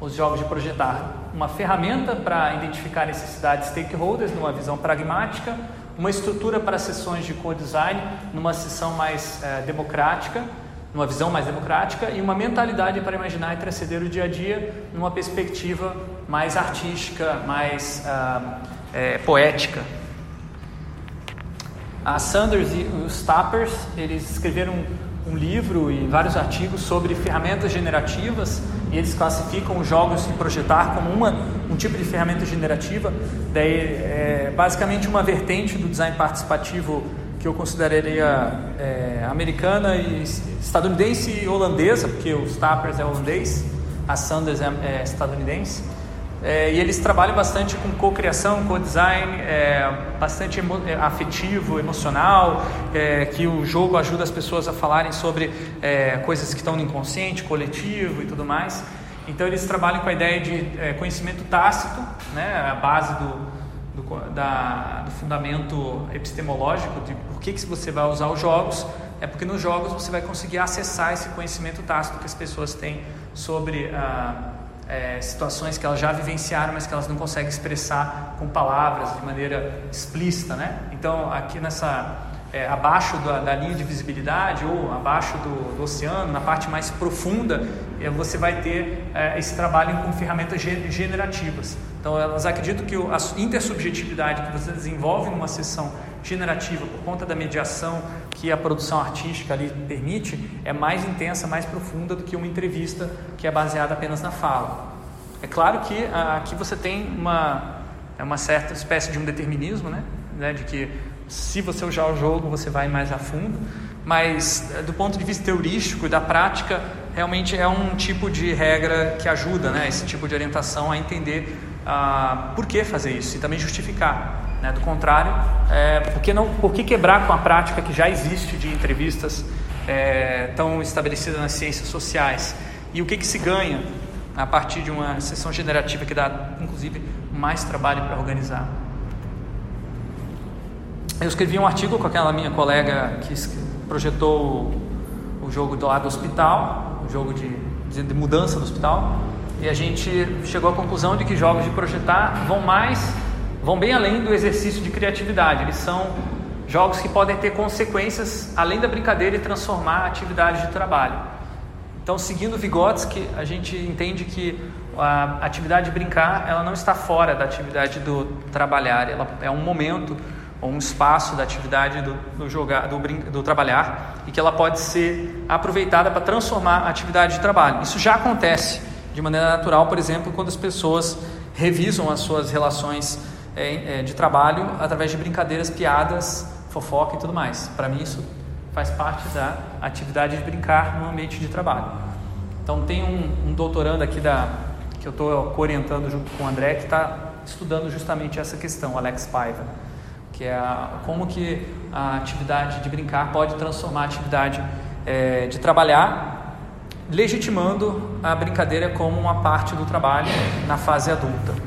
os jogos de projetar. Uma ferramenta para identificar necessidades stakeholders numa visão pragmática, uma estrutura para sessões de co-design numa sessão mais é, democrática numa visão mais democrática e uma mentalidade para imaginar e transcender o dia a dia numa perspectiva mais artística, mais uh, é, poética. A Sanders e os Tappers, eles escreveram um, livro e vários artigos sobre ferramentas generativas e eles classificam os jogos de projetar como uma, um tipo de ferramenta generativa, daí é basicamente uma vertente do design participativo que eu consideraria é, americana e estadunidense e holandesa, porque o Stappers é holandês, a Sanders é, é estadunidense. É, e eles trabalham bastante com co-criação, co-design, é, bastante emo é, afetivo, emocional, é, que o jogo ajuda as pessoas a falarem sobre é, coisas que estão no inconsciente, coletivo e tudo mais. Então eles trabalham com a ideia de é, conhecimento tácito, né, a base do, do, da, do fundamento epistemológico de por que, que você vai usar os jogos, é porque nos jogos você vai conseguir acessar esse conhecimento tácito que as pessoas têm sobre ah, é, situações que elas já vivenciaram, mas que elas não conseguem expressar com palavras de maneira explícita, né? Então, aqui nessa é, abaixo da, da, linha de visibilidade ou abaixo do, do oceano, na parte mais profunda, é, você vai ter é, esse trabalho com ferramentas generativas. Então, elas acreditam que a intersubjetividade que você desenvolve numa sessão generativa por conta da mediação que a produção artística ali permite é mais intensa, mais profunda do que uma entrevista que é baseada apenas na fala. É claro que aqui você tem uma, é uma certa espécie de um determinismo, né? né? De que se você usar o jogo você vai mais a fundo, mas do ponto de vista teorístico e da prática, realmente é um tipo de regra que ajuda, né? Esse tipo de orientação a entender ah, por que fazer isso e também justificar. Né? Do contrário, é, por, que não, por que quebrar com a prática que já existe de entrevistas é, tão estabelecida nas ciências sociais? E o que, que se ganha a partir de uma sessão generativa que dá, inclusive, mais trabalho para organizar. Eu escrevi um artigo com aquela minha colega que projetou o jogo do lado do hospital, o jogo de, de mudança do hospital, e a gente chegou à conclusão de que jogos de projetar vão mais, vão bem além do exercício de criatividade. Eles são jogos que podem ter consequências além da brincadeira e transformar a atividade de trabalho. Então, seguindo Vygotsky, a gente entende que a atividade de brincar ela não está fora da atividade do trabalhar, ela é um momento ou um espaço da atividade do, do jogar, do, do trabalhar e que ela pode ser aproveitada para transformar a atividade de trabalho. Isso já acontece de maneira natural, por exemplo, quando as pessoas revisam as suas relações é, é, de trabalho através de brincadeiras, piadas, fofoca e tudo mais. Para mim isso faz parte da atividade de brincar no ambiente de trabalho. Então tem um, um doutorando aqui da que eu estou orientando junto com o André que está estudando justamente essa questão, Alex Paiva que é a, como que a atividade de brincar pode transformar a atividade é, de trabalhar, legitimando a brincadeira como uma parte do trabalho na fase adulta.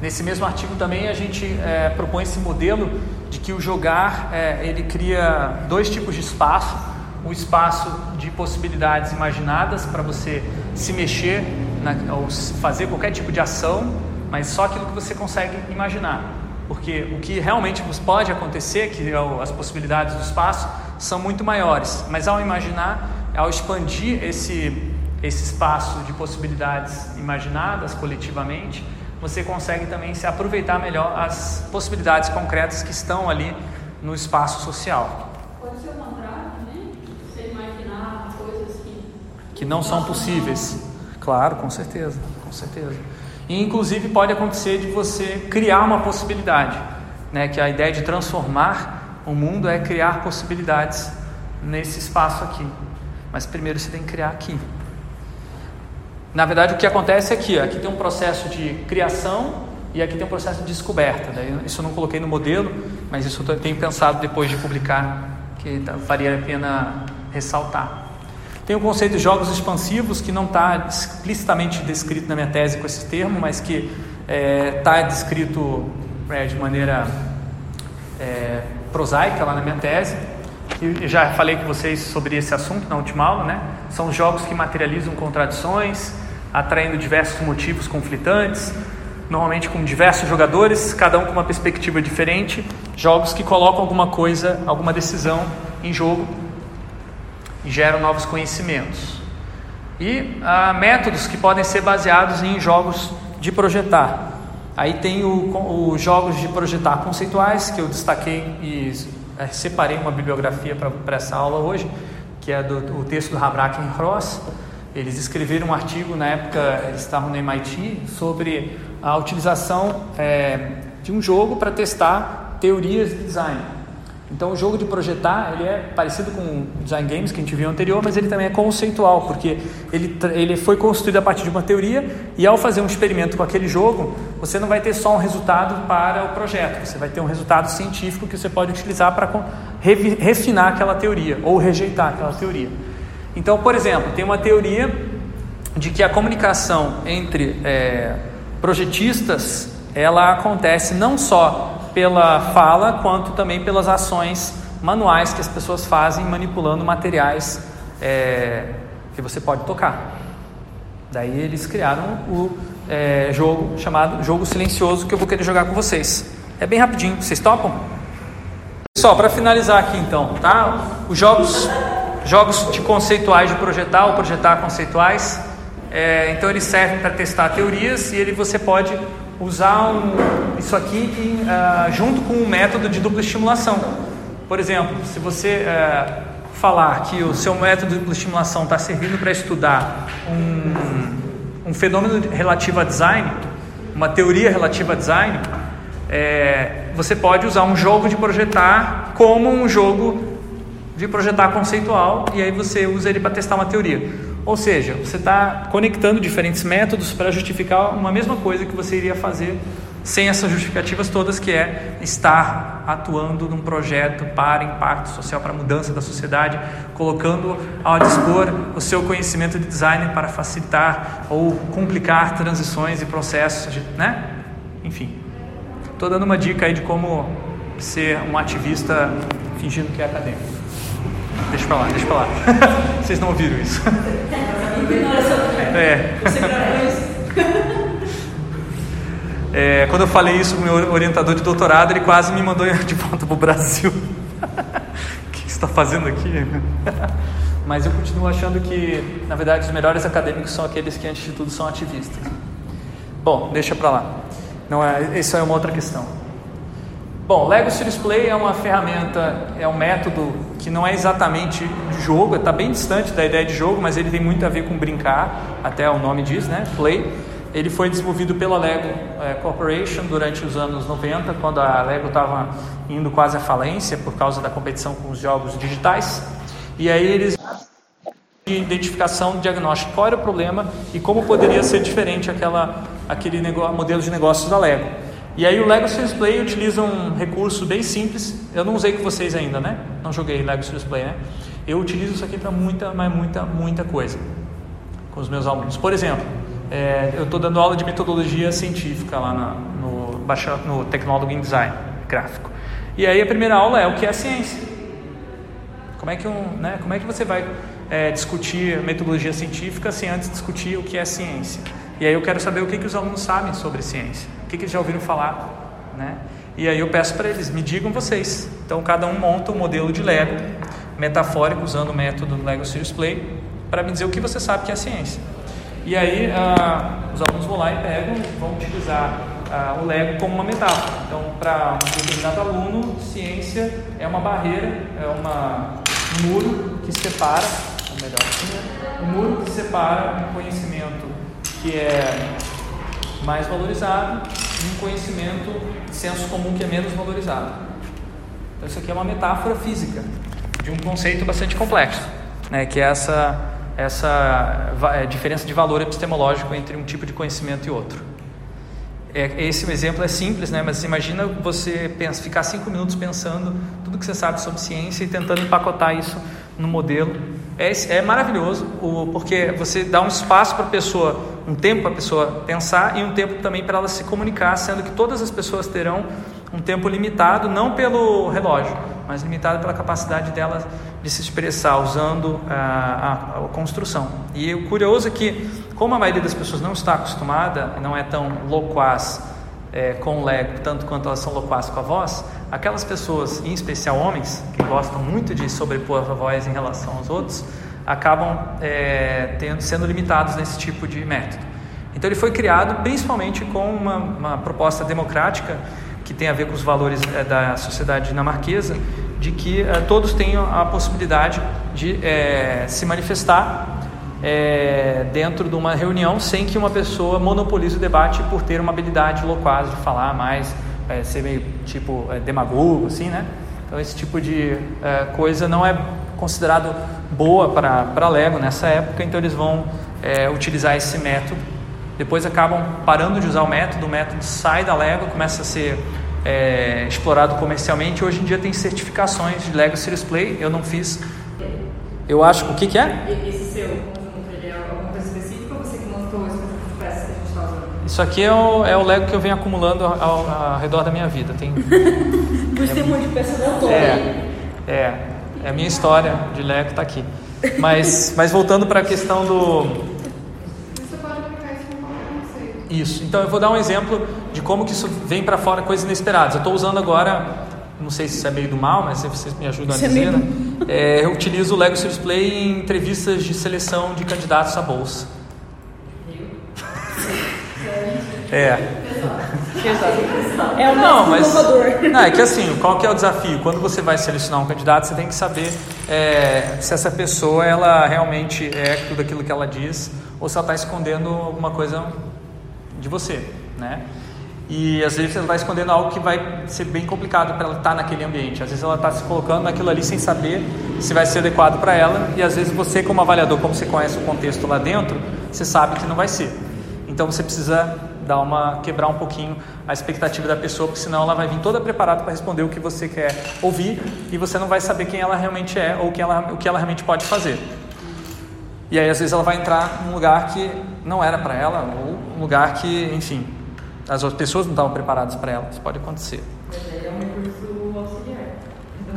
Nesse mesmo artigo também a gente é, propõe esse modelo de que o jogar é, ele cria dois tipos de espaço, o espaço de possibilidades imaginadas para você se mexer na, ou fazer qualquer tipo de ação mas só aquilo que você consegue imaginar. Porque o que realmente pode acontecer, que é as possibilidades do espaço, são muito maiores. Mas ao imaginar, ao expandir esse, esse espaço de possibilidades imaginadas coletivamente, você consegue também se aproveitar melhor as possibilidades concretas que estão ali no espaço social. Pode ser o contrário também? Você imaginar coisas que, que não são possíveis. Claro, com certeza, com certeza. E inclusive pode acontecer de você criar uma possibilidade, né? Que a ideia de transformar o mundo é criar possibilidades nesse espaço aqui. Mas primeiro você tem que criar aqui. Na verdade, o que acontece é aqui, aqui tem um processo de criação e aqui tem um processo de descoberta. Daí, isso eu não coloquei no modelo, mas isso eu tenho pensado depois de publicar que faria a pena ressaltar. Tem o conceito de jogos expansivos, que não está explicitamente descrito na minha tese com esse termo, mas que está é, tá descrito é, de maneira é, prosaica lá na minha tese. Eu já falei com vocês sobre esse assunto na última aula, né? São jogos que materializam contradições, atraindo diversos motivos conflitantes, normalmente com diversos jogadores, cada um com uma perspectiva diferente. Jogos que colocam alguma coisa, alguma decisão em jogo e geram novos conhecimentos. E ah, métodos que podem ser baseados em jogos de projetar. Aí tem os jogos de projetar conceituais, que eu destaquei e separei uma bibliografia para essa aula hoje, que é do, o texto do Habraken Ross. Eles escreveram um artigo, na época eles estavam no MIT, sobre a utilização é, de um jogo para testar teorias de design. Então o jogo de projetar ele é parecido com o design games que a gente viu anterior, mas ele também é conceitual, porque ele, ele foi construído a partir de uma teoria e ao fazer um experimento com aquele jogo, você não vai ter só um resultado para o projeto, você vai ter um resultado científico que você pode utilizar para refinar aquela teoria ou rejeitar aquela teoria. Então, por exemplo, tem uma teoria de que a comunicação entre é, projetistas ela acontece não só pela fala, quanto também pelas ações manuais que as pessoas fazem manipulando materiais é, que você pode tocar. Daí eles criaram o é, jogo chamado Jogo Silencioso que eu vou querer jogar com vocês. É bem rapidinho, vocês topam? Só para finalizar aqui então, tá? Os jogos, jogos de conceituais de projetar ou projetar conceituais, é, então eles servem para testar teorias e ele você pode usar um, isso aqui uh, junto com um método de dupla estimulação. Por exemplo, se você uh, falar que o seu método de dupla estimulação está servindo para estudar um, um, fenômeno relativo a design, uma teoria relativa a design, é, você pode usar um jogo de projetar como um jogo de projetar conceitual e aí você usa ele para testar uma teoria. Ou seja, você está conectando diferentes métodos para justificar uma mesma coisa que você iria fazer sem essas justificativas todas que é estar atuando num projeto para impacto social, para mudança da sociedade, colocando ao dispor o seu conhecimento de design para facilitar ou complicar transições e processos, né? Enfim, estou dando uma dica aí de como ser um ativista fingindo que é acadêmico. Deixa pra lá, deixa pra lá. [laughs] Vocês não ouviram isso. É. É, quando eu falei isso meu orientador de doutorado, ele quase me mandou [laughs] de volta para o Brasil. [laughs] o que você está fazendo aqui? Mas eu continuo achando que, na verdade, os melhores acadêmicos são aqueles que, antes de tudo, são ativistas. Bom, deixa para lá. Não é, isso é uma outra questão. Bom, Lego Serious Play é uma ferramenta, é um método que não é exatamente de jogo, está bem distante da ideia de jogo, mas ele tem muito a ver com brincar, até o nome diz, né? Play. Ele foi desenvolvido pela Lego é, Corporation durante os anos 90, quando a Lego estava indo quase à falência por causa da competição com os jogos digitais. E aí eles identificação, diagnóstico, qual era o problema e como poderia ser diferente aquela, aquele negócio, modelo de negócios da Lego. E aí o Lego Serious Play utiliza um recurso bem simples. Eu não usei com vocês ainda, né? Não joguei Lego Serious Play, né? Eu utilizo isso aqui para muita, mas muita, muita coisa com os meus alunos. Por exemplo, é, eu estou dando aula de metodologia científica lá na, no, no Tecnólogo em Design Gráfico. E aí a primeira aula é o que é ciência. Como é que, um, né, como é que você vai é, discutir metodologia científica sem antes discutir o que é ciência? E aí eu quero saber o que, que os alunos sabem sobre ciência, que, que eles já ouviram falar. Né? E aí eu peço para eles, me digam vocês. Então cada um monta um modelo de Lego, metafórico, usando o método Lego Serious Play, para me dizer o que você sabe que é ciência. E aí ah, os alunos vão lá e pegam, vão utilizar ah, o Lego como uma metáfora. Então, para um determinado aluno, ciência é uma barreira, é uma, um muro que separa, ou melhor um muro que separa um conhecimento que é mais valorizado e um conhecimento de senso comum que é menos valorizado. Então, isso aqui é uma metáfora física de um conceito bastante complexo, né, que é essa essa é, diferença de valor epistemológico entre um tipo de conhecimento e outro. É, esse exemplo é simples, né? mas imagina você pensa, ficar cinco minutos pensando tudo que você sabe sobre ciência e tentando empacotar isso no modelo. É, é maravilhoso, o, porque você dá um espaço para a pessoa, um tempo para a pessoa pensar e um tempo também para ela se comunicar, sendo que todas as pessoas terão um tempo limitado, não pelo relógio, mas limitado pela capacidade dela de se expressar usando a, a, a, construção. E o curioso é que, como a maioria das pessoas não está acostumada, não é tão loquaz é, com o Lego, tanto quanto elas são loquaz com a voz, aquelas pessoas, em especial homens, que gostam muito de sobrepor a voz em relação aos outros, acabam é, tendo, sendo limitados nesse tipo de método. Então ele foi criado principalmente com uma, uma proposta democrática que tem a ver com os valores é, da sociedade dinamarquesa, de que é, todos tenham a possibilidade de é, se manifestar dentro de uma reunião sem que uma pessoa monopolize o debate por ter uma habilidade loquaz de falar mais, ser meio tipo demagogo, assim, né? Então esse tipo de coisa não é considerado boa para Lego nessa época, então eles vão utilizar esse método depois acabam parando de usar o método, o método sai da Lego, começa a ser é, explorado comercialmente. Hoje em dia tem certificações de Lego Serious Play, eu não fiz. Eu acho, o que, que é? Esse seu conjunto, ele é alguma coisa específica ou você que montou esse conjunto de peças que a gente está usando? Isso aqui é o, é o Lego que eu venho acumulando ao, ao, ao redor da minha vida. Tem... [laughs] Por um monte de peça da é, é, é a minha história de Lego está aqui. Mas, [laughs] mas voltando para a questão do, isso. Então eu vou dar um exemplo de como que isso vem para fora, coisas inesperadas. Eu estou usando agora, não sei se isso é meio do mal, mas vocês me ajudam isso a é dizer, é né? É, eu utilizo o Lego Serious Play em entrevistas de seleção de candidatos à bolsa. É. É o não, mas não, é que assim, qual que é o desafio? Quando você vai selecionar um candidato, você tem que saber é, se essa pessoa ela realmente é tudo aquilo que ela diz ou se ela está escondendo alguma coisa de você, né? E às vezes ela está escondendo algo que vai ser bem complicado para ela estar tá naquele ambiente. Às vezes ela está se colocando naquilo ali sem saber se vai ser adequado para ela. E às vezes você, como avaliador, como você conhece o contexto lá dentro, você sabe que não vai ser. Então você precisa dar uma quebrar um pouquinho a expectativa da pessoa, porque senão ela vai vir toda preparada para responder o que você quer ouvir e você não vai saber quem ela realmente é ou que ela, o que ela realmente pode fazer. E aí às vezes ela vai entrar num lugar que não era para ela ou um lugar que, enfim, as outras pessoas não estavam preparadas para ela. Isso pode acontecer. Mas aí é um recurso auxiliar.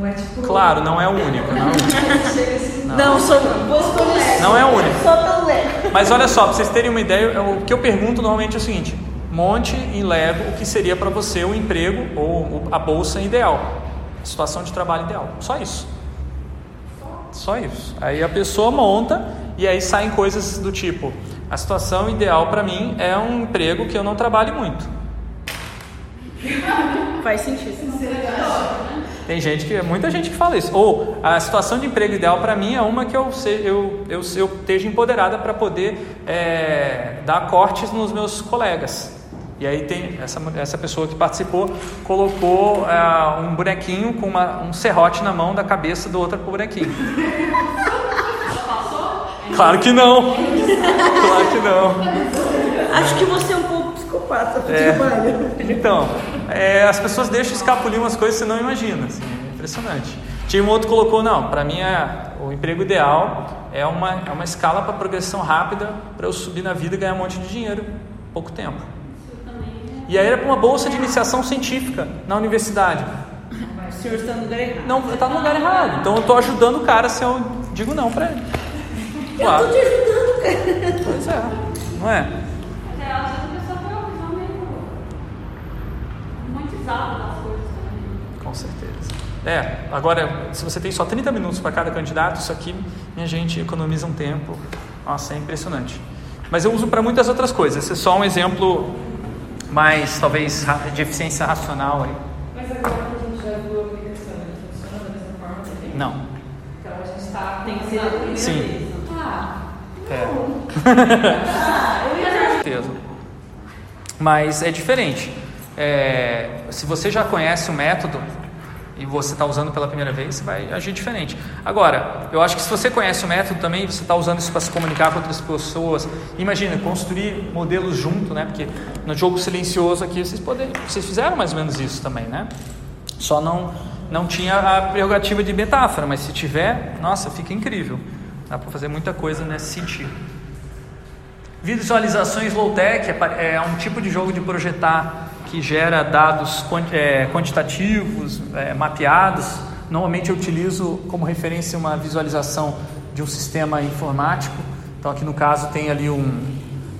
Não é tipo. Claro, não é o único. Não, é único. [laughs] Assim. Não, sou, vou escolher. não é o único. Só pelo Lego. Mas olha só, para vocês terem uma ideia, o que eu pergunto normalmente é o seguinte: monte em Lego o que seria para você o emprego ou a bolsa ideal, a situação de trabalho ideal. Só isso. Só isso. Aí a pessoa monta e aí saem coisas do tipo: a situação ideal para mim é um emprego que eu não trabalhe muito. Faz sentido. Tem gente que, muita gente que fala isso. Ou a situação de emprego ideal para mim é uma que eu, se- eu, eu, eu esteja empoderada para poder é, dar cortes nos meus colegas. E aí tem essa, essa pessoa que participou colocou ah, um bonequinho com uma- um serrote na mão da cabeça do outro bonequinho. Claro que não. Claro que não. Acho que você é um pouco pro É. trabalho. Então, é, as pessoas deixam escapulir umas coisas que você não imagina. assim, é impressionante. Tinha um outro colocou, não, para mim é, o emprego ideal é uma, é uma escala para progressão rápida para eu subir na vida e ganhar um monte de dinheiro em pouco tempo. E aí era para uma bolsa de iniciação científica na universidade. O senhor está no lugar errado. Não, está no lugar errado. Então eu estou ajudando o cara se eu digo não para ele. Claro. Eu tô te ajudando, cara. Pois é, não é? Mas é, às vezes a pessoa tem uma visão meio das coisas também. Com certeza. É, agora, se você tem só 30 minutos para cada candidato, isso aqui, minha gente, economiza um tempo. Nossa, é impressionante. Mas eu uso para muitas outras coisas. Esse é só um exemplo mais, talvez, de eficiência racional aí. Mas agora que a gente já viu a aplicação, ele funciona da mesma forma também? Não. Então a gente está. Tem que ser a Sim. vez. Ah, É. Ah, eu ia certeza. Mas é diferente. É, se você já conhece o método e você está usando pela primeira vez, você vai agir diferente. Agora, eu acho que se você conhece o método também, você está usando isso para se comunicar com outras pessoas. Imagina, construir modelos junto, né? Porque no jogo silencioso aqui vocês vocês fizeram mais ou menos isso também, né? Só não não tinha a prerrogativa de metáfora, mas se tiver, nossa, fica incrível. Dá para fazer muita coisa nesse sentido. Visualizações low-tech é é um tipo de jogo de projetar que gera dados é, quantitativos, é, mapeados. Normalmente eu utilizo como referência uma visualização de um sistema informático. Então aqui no caso tem ali um,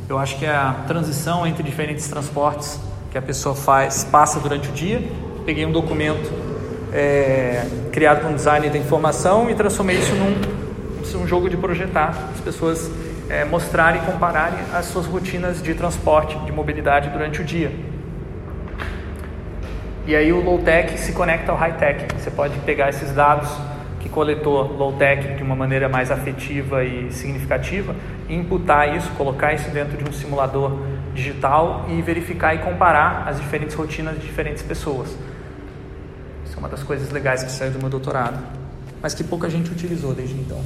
eu acho que é a transição entre diferentes transportes que a pessoa faz, passa durante o dia. Peguei um documento é, criado por um designer da informação e transformei isso num, num jogo de projetar. As pessoas é, mostrarem e compararem as suas rotinas de transporte, de mobilidade durante o dia. E aí o low-tech se conecta ao high-tech. Você pode pegar esses dados que coletou low-tech de uma maneira mais afetiva e significativa imputar isso, colocar isso dentro de um simulador digital e verificar e comparar as diferentes rotinas de diferentes pessoas. Isso é uma das coisas legais que saiu do meu doutorado, mas que pouca gente utilizou desde então.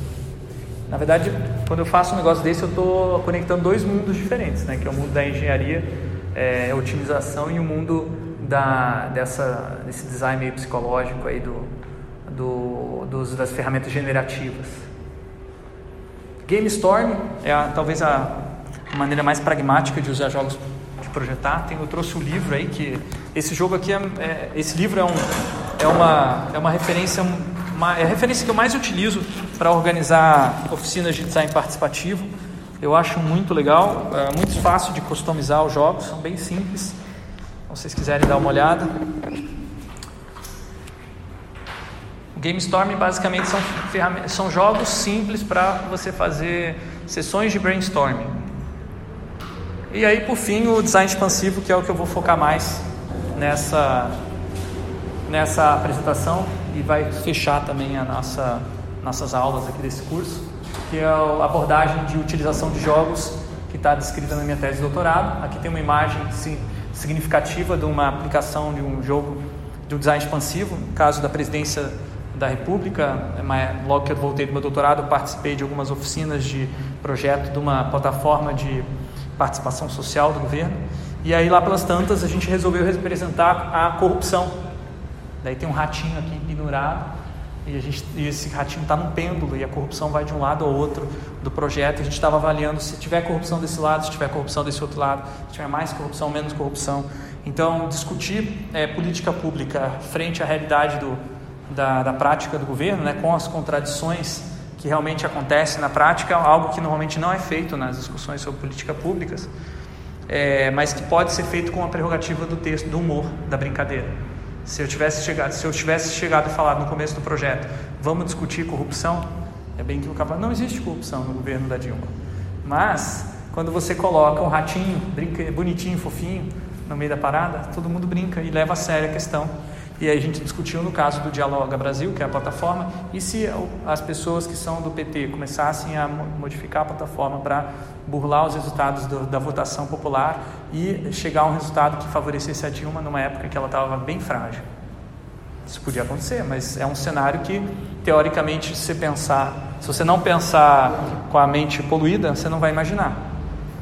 Na verdade, quando eu faço um negócio desse, eu estou conectando dois mundos diferentes, né? Que é o mundo da engenharia, é, otimização e o mundo da, dessa, desse design meio psicológico aí do, do, dos, das ferramentas generativas. Game Storm é a, talvez a maneira mais pragmática de usar jogos de projetar. Tem, eu trouxe o livro aí que esse jogo aqui é, é- esse livro é, um, é uma é uma referência uma, é a referência que eu mais utilizo para organizar oficinas de design participativo. Eu acho muito legal, é muito fácil de customizar os jogos, são bem simples. Vocês quiserem dar uma olhada. O Game Storm basicamente são, são jogos simples para você fazer sessões de brainstorming. E aí, por fim, o design expansivo, que é o que eu vou focar mais nessa, nessa apresentação e vai fechar também a nossa, nossas aulas aqui desse curso, que é a abordagem de utilização de jogos que está descrita na minha tese de doutorado. Aqui tem uma imagem si- significativa de uma aplicação de um jogo de um design expansivo, no caso da presidência da República, é logo que eu voltei do meu doutorado, eu participei de algumas oficinas de projeto de uma plataforma de participação social do governo. E aí lá pelas tantas a gente resolveu representar a corrupção. Daí tem um ratinho aqui pendurado e, a gente, e esse ratinho está num pêndulo e a corrupção vai de um lado ao outro do projeto. A gente estava avaliando se tiver corrupção desse lado, se tiver corrupção desse outro lado, se tiver mais corrupção, menos corrupção. Então, discutir é, política pública frente à realidade do, da, da prática do governo, né, com as contradições que realmente acontecem na prática, é algo que normalmente não é feito nas discussões sobre política públicas, é, mas que pode ser feito com a prerrogativa do texto, do humor, da brincadeira. Se eu tivesse chegado, se eu tivesse chegado e falado no começo do projeto, vamos discutir corrupção, é bem que o capaz não existe corrupção no governo da Dilma. Mas quando você coloca um ratinho, brinca, bonitinho, fofinho, no meio da parada, todo mundo brinca e leva a sério a questão. E aí a gente discutiu no caso do Dialoga Brasil, que é a plataforma, e se as pessoas que são do PT começassem a modificar a plataforma para burlar os resultados do, da votação popular e chegar a um resultado que favorecesse a Dilma numa época que ela estava bem frágil. Isso podia acontecer, mas é um cenário que, teoricamente, se você pensar, se você não pensar com a mente poluída, você não vai imaginar.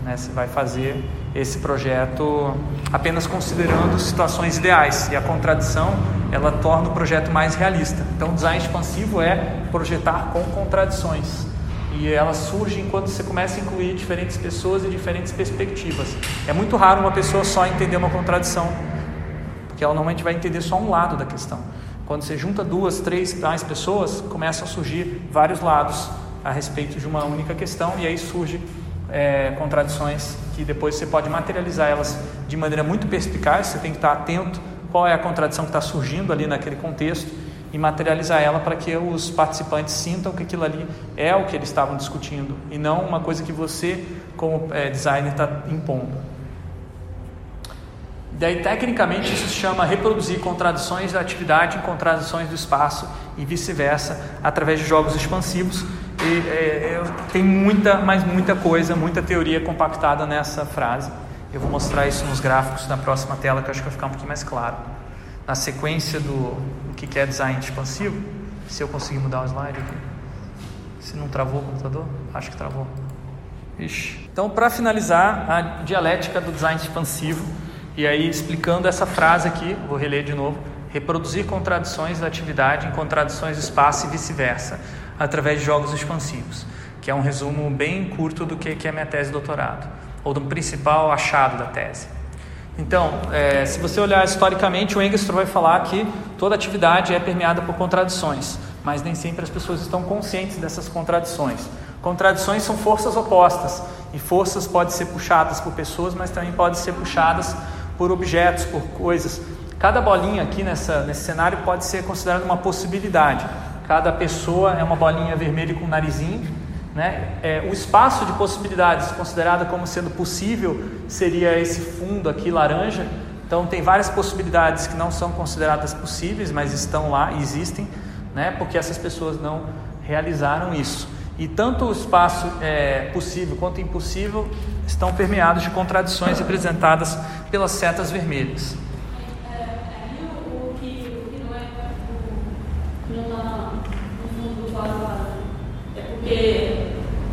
Né? Você vai fazer esse projeto apenas considerando situações ideais e a contradição ela torna o projeto mais realista. Então, design expansivo é projetar com contradições e elas surgem quando você começa a incluir diferentes pessoas e diferentes perspectivas. É muito raro uma pessoa só entender uma contradição, porque ela normalmente vai entender só um lado da questão. Quando você junta duas, três, mais pessoas, começam a surgir vários lados a respeito de uma única questão e aí surge é, contradições que depois você pode materializar elas de maneira muito perspicaz, você tem que estar atento qual é a contradição que está surgindo ali naquele contexto e materializar ela para que os participantes sintam que aquilo ali é o que eles estavam discutindo e não uma coisa que você, como é, designer, está impondo. Daí, tecnicamente, isso se chama reproduzir contradições da atividade em contradições do espaço e vice-versa, através de jogos expansivos, e, é, tem muita, mas muita coisa, muita teoria compactada nessa frase. Eu vou mostrar isso nos gráficos na próxima tela, que acho que vai ficar um pouquinho mais claro. Na sequência do, do que é design expansivo, se eu conseguir mudar o slide aqui. Se não travou o computador? Acho que travou. Ixi. Então, para finalizar, a dialética do design expansivo, e aí explicando essa frase aqui, vou reler de novo: reproduzir contradições da atividade em contradições do espaço e vice-versa através de jogos expansivos, que é um resumo bem curto do que é minha tese de doutorado, ou do principal achado da tese. Então, é, se você olhar historicamente, o Engstrom vai falar que toda atividade é permeada por contradições, mas nem sempre as pessoas estão conscientes dessas contradições. Contradições são forças opostas, e forças podem ser puxadas por pessoas, mas também podem ser puxadas por objetos, por coisas. Cada bolinha aqui nessa, nesse cenário pode ser considerada uma possibilidade. Cada pessoa é uma bolinha vermelha com um narizinho. Né? É, o espaço de possibilidades considerado como sendo possível seria esse fundo aqui laranja. Então tem várias possibilidades que não são consideradas possíveis, mas estão lá, existem, né? porque essas pessoas não realizaram isso. E tanto o espaço é, possível quanto impossível estão permeados de contradições representadas pelas setas vermelhas. Porque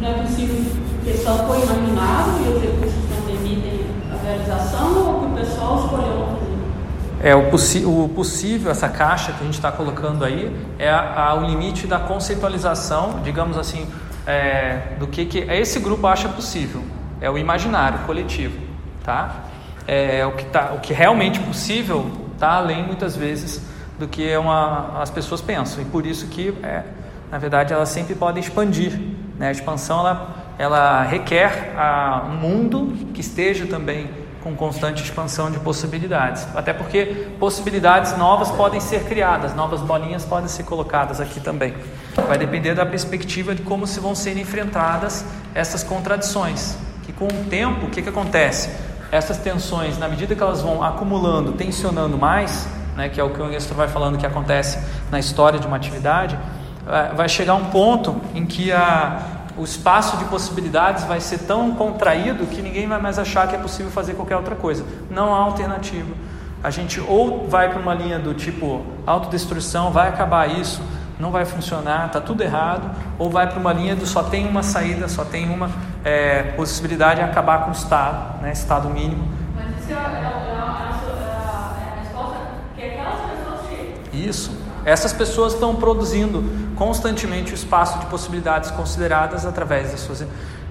não é possível que só foi imaginado e os recursos não permitem a realização ou que o pessoal escolheu fazer? É, o, o possível, essa caixa que a gente está colocando aí, é a, a, o limite da conceitualização, digamos assim, é, do que, que esse grupo acha possível. É o imaginário coletivo, tá? É, o, que tá, o que realmente possível está além, muitas vezes, do que uma, as pessoas pensam. E por isso que é, na verdade, elas sempre podem expandir. Né? A expansão ela, ela requer a, um mundo que esteja também com constante expansão de possibilidades. Até porque possibilidades novas podem ser criadas, novas bolinhas podem ser colocadas aqui também. Vai depender da perspectiva de como se vão ser enfrentadas essas contradições. Que com o tempo, o que, que acontece? Essas tensões, na medida que elas vão acumulando, tensionando mais, né, que é o que o Ernesto vai falando que acontece na história de uma atividade, vai chegar um ponto em que a, o espaço de possibilidades vai ser tão contraído que ninguém vai mais achar que é possível fazer qualquer outra coisa. Não há alternativa. A gente ou vai para uma linha do tipo autodestruição, vai acabar isso, não vai funcionar, está tudo errado, ou vai para uma linha do só tem uma saída, só tem uma é, possibilidade de acabar com o Estado, né, Estado mínimo. Mas isso é, é, é, a, é a resposta que aquelas pessoas. Isso. Essas pessoas estão produzindo constantemente o espaço de possibilidades consideradas através das suas,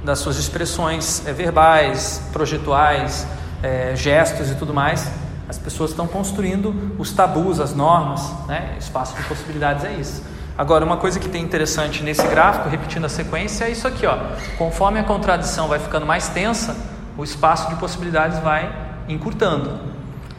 das suas expressões é, verbais, projetuais, é, gestos e tudo mais. As pessoas estão construindo os tabus, as normas, né? espaço de possibilidades é isso. Agora, uma coisa que tem interessante nesse gráfico, repetindo a sequência, é isso aqui. Ó. Conforme a contradição vai ficando mais tensa, o espaço de possibilidades vai encurtando.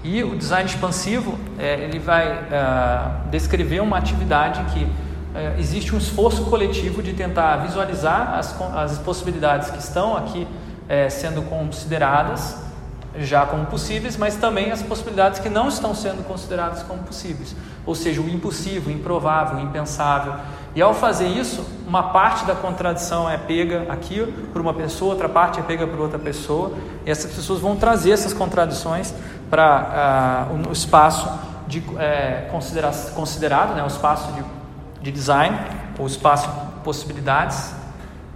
E o design expansivo, é, ele vai é, descrever uma atividade que é, existe um esforço coletivo de tentar visualizar as, as possibilidades que estão aqui é, sendo consideradas já como possíveis, mas também as possibilidades que não estão sendo consideradas como possíveis, ou seja, o impossível, o improvável, o impensável. E ao fazer isso, uma parte da contradição é pega aqui por uma pessoa, outra parte é pega por outra pessoa, e essas pessoas vão trazer essas contradições para uh, o espaço de, é, considera considerado, né, o espaço de, de design, o espaço de possibilidades,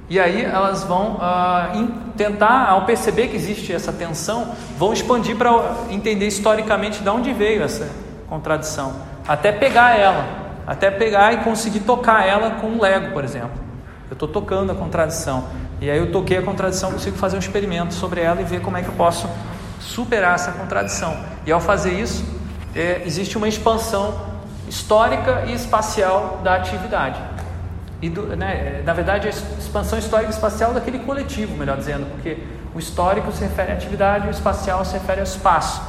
e aí elas vão uh, tentar, ao perceber que existe essa tensão, vão expandir para entender historicamente de onde veio essa contradição, até pegar ela, até pegar e conseguir tocar ela com um Lego, por exemplo. Eu estou tocando a contradição, e aí eu toquei a contradição, consigo fazer um experimento sobre ela e ver como é que eu posso superar essa contradição. E ao fazer isso, é, existe uma expansão histórica e espacial da atividade. E do, né, na verdade, a expansão histórica e espacial daquele coletivo, melhor dizendo, porque o histórico se refere à atividade e o espacial se refere ao espaço.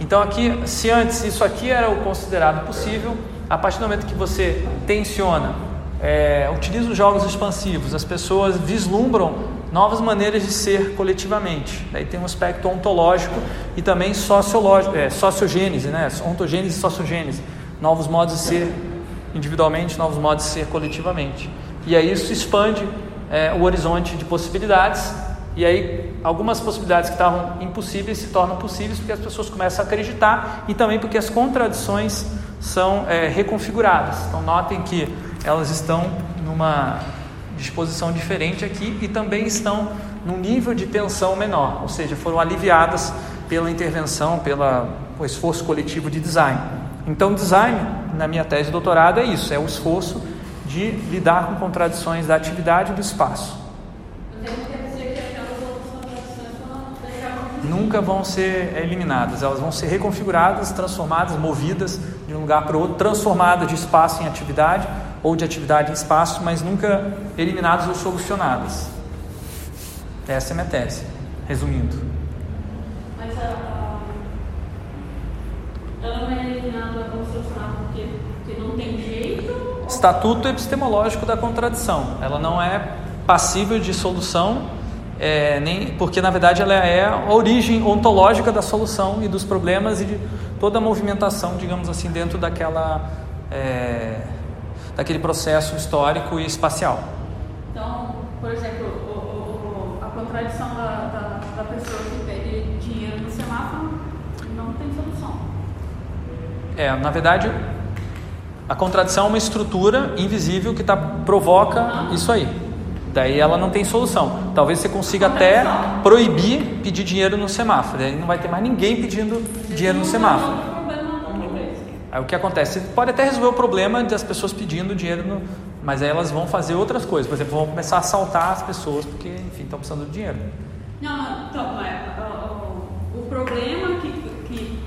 Então, aqui, se antes isso aqui era o considerado possível, a partir do momento que você tensiona, é, utiliza os jogos expansivos, as pessoas vislumbram novas maneiras de ser coletivamente. Daí tem um aspecto ontológico e também sociológico, é, sociogênese, né? ontogênese e sociogênese, novos modos de ser individualmente, novos modos de ser coletivamente. E aí isso expande é, o horizonte de possibilidades, e aí algumas possibilidades que estavam impossíveis se tornam possíveis porque as pessoas começam a acreditar e também porque as contradições são é, reconfiguradas. Então notem que elas estão numa disposição diferente aqui e também estão num nível de tensão menor, ou seja, foram aliviadas pela intervenção, pelo esforço coletivo de design. Então, design, na minha tese de doutorado, é isso: é o esforço de lidar com contradições da atividade e do espaço. Nunca vão ser eliminadas, elas vão ser reconfiguradas, transformadas, movidas de um lugar para outro, transformadas de espaço em atividade ou de atividade em espaço, mas nunca eliminadas ou solucionadas. Essa é a minha tese, resumindo. Mas a, ela não é eliminada ou solucionada porque, porque não tem jeito? Estatuto epistemológico da contradição. Ela não é passível de solução, é, nem porque na verdade ela é a origem ontológica da solução e dos problemas e de toda a movimentação, digamos assim, dentro daquela é, daquele processo histórico e espacial. Então, por exemplo, o, o, a contradição da, da, da, pessoa que pede dinheiro no semáforo não tem solução. É, na verdade, a contradição é uma estrutura invisível que tá, provoca isso aí. Daí ela não tem solução. Talvez você consiga até proibir pedir dinheiro no semáforo. Daí não vai ter mais ninguém pedindo dinheiro no semáforo. Aí o que acontece? Você pode até resolver o problema das pessoas pedindo dinheiro, no, mas aí elas vão fazer outras coisas. Por exemplo, vão começar a assaltar as pessoas porque, enfim, estão precisando de dinheiro. Não, então, é, o, o, problema que, que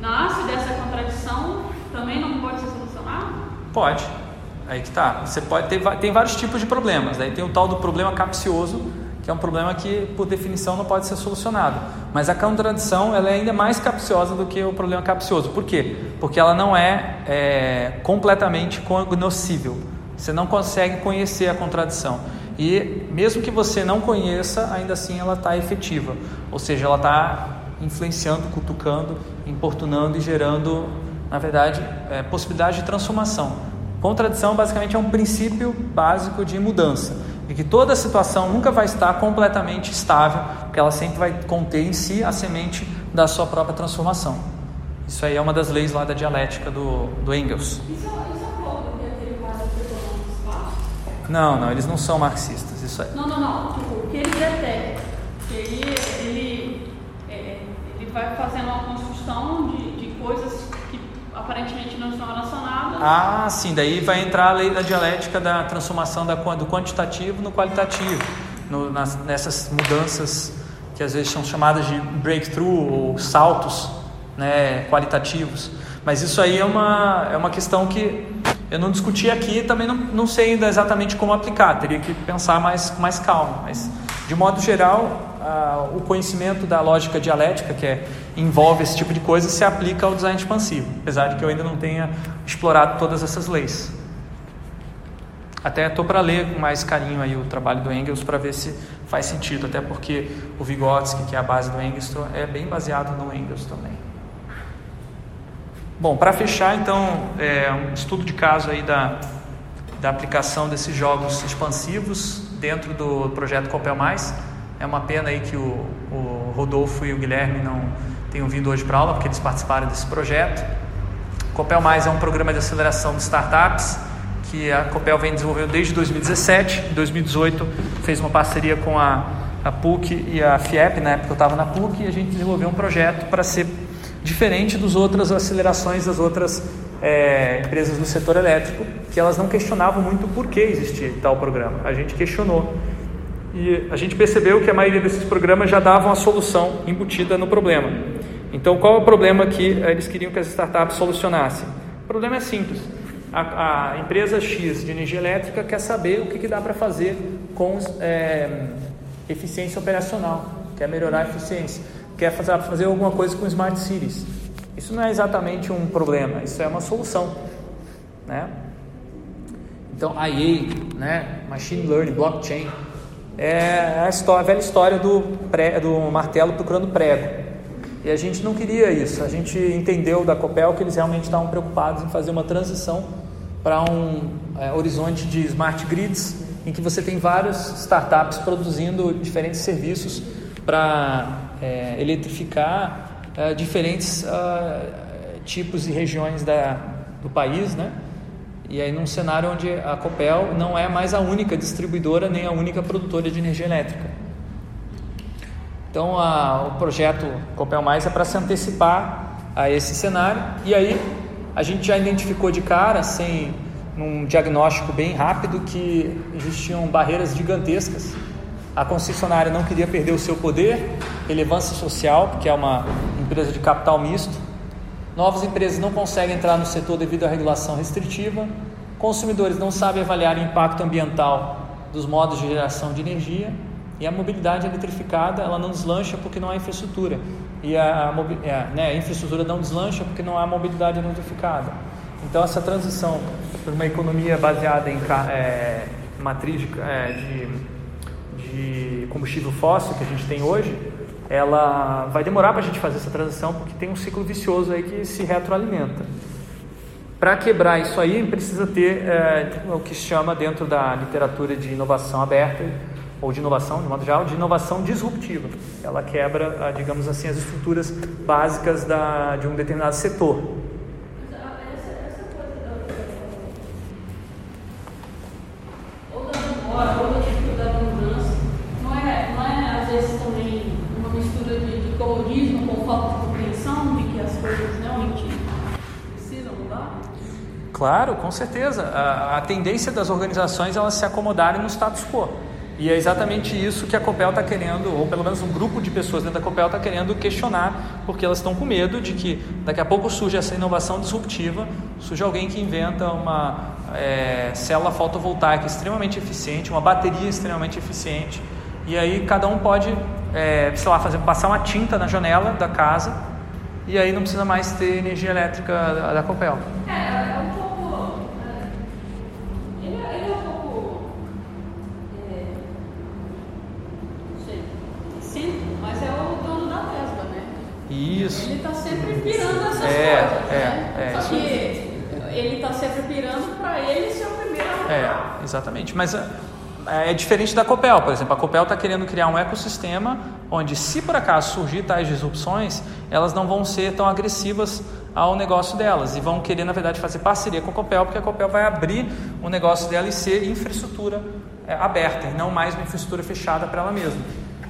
nasce dessa contradição também não pode ser solucionado? Pode. Aí que tá. Você pode ter tem vários tipos de problemas. Aí tem o tal do problema capcioso, que é um problema que, por definição, não pode ser solucionado. Mas a contradição ela é ainda mais capciosa do que o problema capcioso. Por quê? Porque ela não é, é completamente cognoscível. Você não consegue conhecer a contradição. E mesmo que você não conheça, ainda assim ela está efetiva. Ou seja, ela está influenciando, cutucando, importunando e gerando, na verdade, é, possibilidade de transformação. Contradição basicamente é um princípio básico de mudança e que toda situação nunca vai estar completamente estável, porque ela sempre vai conter em si a semente da sua própria transformação. Isso aí é uma das leis lá da dialética do, do Engels. Isso, isso é pouco que aquele que? Não, não, eles não são marxistas, isso aí. Não, não, não. Tipo, o que ele detesta, que ele, ele é, é ele vai fazendo uma construção de, de coisas que aparentemente não estão relacionadas. Ah, sim, daí vai entrar a lei da dialética da transformação da, do quantitativo no qualitativo, no, nas, nessas mudanças que às vezes são chamadas de breakthrough ou saltos né, qualitativos. Mas isso aí é uma, é uma questão que eu não discuti aqui também não, não sei ainda exatamente como aplicar, teria que pensar mais, mais calma. Mas, de modo geral, o conhecimento da lógica dialética, que é, envolve esse tipo de coisa, se aplica ao design expansivo, apesar de que eu ainda não tenha explorado todas essas leis. Até estou para ler com mais carinho aí o trabalho do Engels para ver se faz sentido, até porque o Vygotsky, que é a base do Engels, é bem baseado no Engels também. Bom, para fechar, então, é, um estudo de caso aí da, da aplicação desses jogos expansivos dentro do projeto Copel Mais. É uma pena aí que o, o Rodolfo e o Guilherme não tenham vindo hoje para aula, porque eles participaram desse projeto. Copel Mais é um programa de aceleração de startups que a Copel vem desenvolvendo desde 2017. Em 2018 fez uma parceria com a, a PUC e a FIEP, na época eu estava na PUC, e a gente desenvolveu um projeto para ser diferente das outras acelerações das outras é, empresas do setor elétrico, que elas não questionavam muito por que existia tal programa. A gente questionou. E a gente percebeu que a maioria desses programas já davam a solução embutida no problema. Então, qual é o problema que eles queriam que as startups solucionassem? O problema é simples. A, a empresa X de energia elétrica quer saber o que, que dá para fazer com é, eficiência operacional, quer melhorar a eficiência quer fazer, fazer alguma coisa com Smart Cities. Isso não é exatamente um problema, isso é uma solução. Né? Então, IA, né? Machine Learning, Blockchain, é a, história, a velha história do, pré, do martelo procurando prego. E a gente não queria isso. A gente entendeu da Copel que eles realmente estavam preocupados em fazer uma transição para um é, horizonte de smart grids, em que você tem várias startups produzindo diferentes serviços para é, eletrificar é, diferentes uh, tipos e regiões da, do país, né? E aí num cenário onde a Copel não é mais a única distribuidora nem a única produtora de energia elétrica. Então a, o projeto Copel Mais é para se antecipar a esse cenário e aí a gente já identificou de cara, sem um diagnóstico bem rápido, que existiam barreiras gigantescas a concessionária não queria perder o seu poder, relevância social, porque é uma empresa de capital misto. Novas empresas não conseguem entrar no setor devido à regulação restritiva. Consumidores não sabem avaliar o impacto ambiental dos modos de geração de energia. E a mobilidade eletrificada ela não deslancha porque não há infraestrutura. E a, a, é, né, a infraestrutura não deslancha porque não há mobilidade eletrificada. Então, essa transição para uma economia baseada em é, matriz é, de de combustível fóssil que a gente tem hoje, ela vai demorar para a gente fazer essa transição porque tem um ciclo vicioso aí que se retroalimenta. Para quebrar isso aí, precisa ter é, o que se chama dentro da literatura de inovação aberta, ou de inovação, de modo geral, de inovação disruptiva. Ela quebra, digamos assim, as estruturas básicas da, de um determinado setor. Claro, com certeza. A, a tendência das organizações é elas se acomodarem no status quo. E é exatamente isso que a Copel está querendo, ou pelo menos um grupo de pessoas dentro da Copel está querendo questionar, porque elas estão com medo de que daqui a pouco surge essa inovação disruptiva, surge alguém que inventa uma é, célula fotovoltaica extremamente eficiente, uma bateria extremamente eficiente, e aí cada um pode, é, sei lá, fazer, passar uma tinta na janela da casa, e aí não precisa mais ter energia elétrica da, da Copel. É, é um pouco Isso. Ele está sempre pirando essas é, coisas. É, né? é. Só que ele está sempre pirando para ele ser o primeiro a É, exatamente. Mas é, é diferente da Copel, por exemplo. A Copel está querendo criar um ecossistema onde, se por acaso surgir tais disrupções, elas não vão ser tão agressivas ao negócio delas e vão querer, na verdade, fazer parceria com a Copel, porque a Copel vai abrir o negócio dela e ser infraestrutura é, aberta e não mais uma infraestrutura fechada para ela mesma,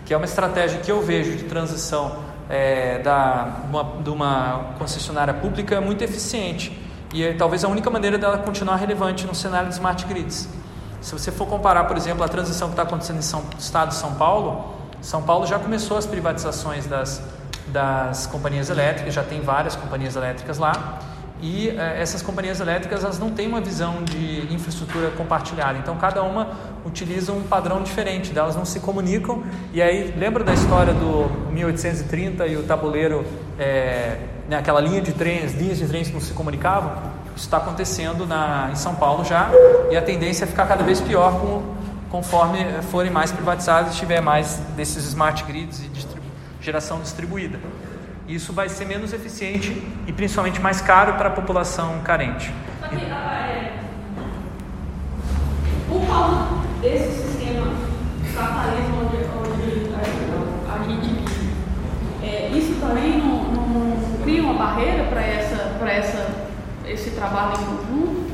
que é uma estratégia que eu vejo de transição é, da, uma, de uma concessionária pública muito eficiente e é talvez a única maneira dela continuar relevante no cenário de smart grids. Se você for comparar, por exemplo, a transição que está acontecendo em São, Estado de São Paulo, São Paulo já começou as privatizações das, das companhias elétricas, já tem várias companhias elétricas lá, e eh, essas companhias elétricas elas não têm uma visão de infraestrutura compartilhada, então cada uma utiliza um padrão diferente, elas não se comunicam, e aí lembra da história do 1830 e o tabuleiro, é, né, aquela linha de trens, linhas de trens que não se comunicavam? Isso está acontecendo na, em São Paulo já, e a tendência é ficar cada vez pior com, conforme forem mais privatizadas e tiver mais desses smart grids e distribu geração distribuída. Isso vai ser menos eficiente e principalmente mais caro para a população carente. Só que, ah, é, por causa desse sistema capitalismo onde, onde a, gente é, isso também não, não- não cria uma barreira para essa, essa, esse trabalho em conjunto?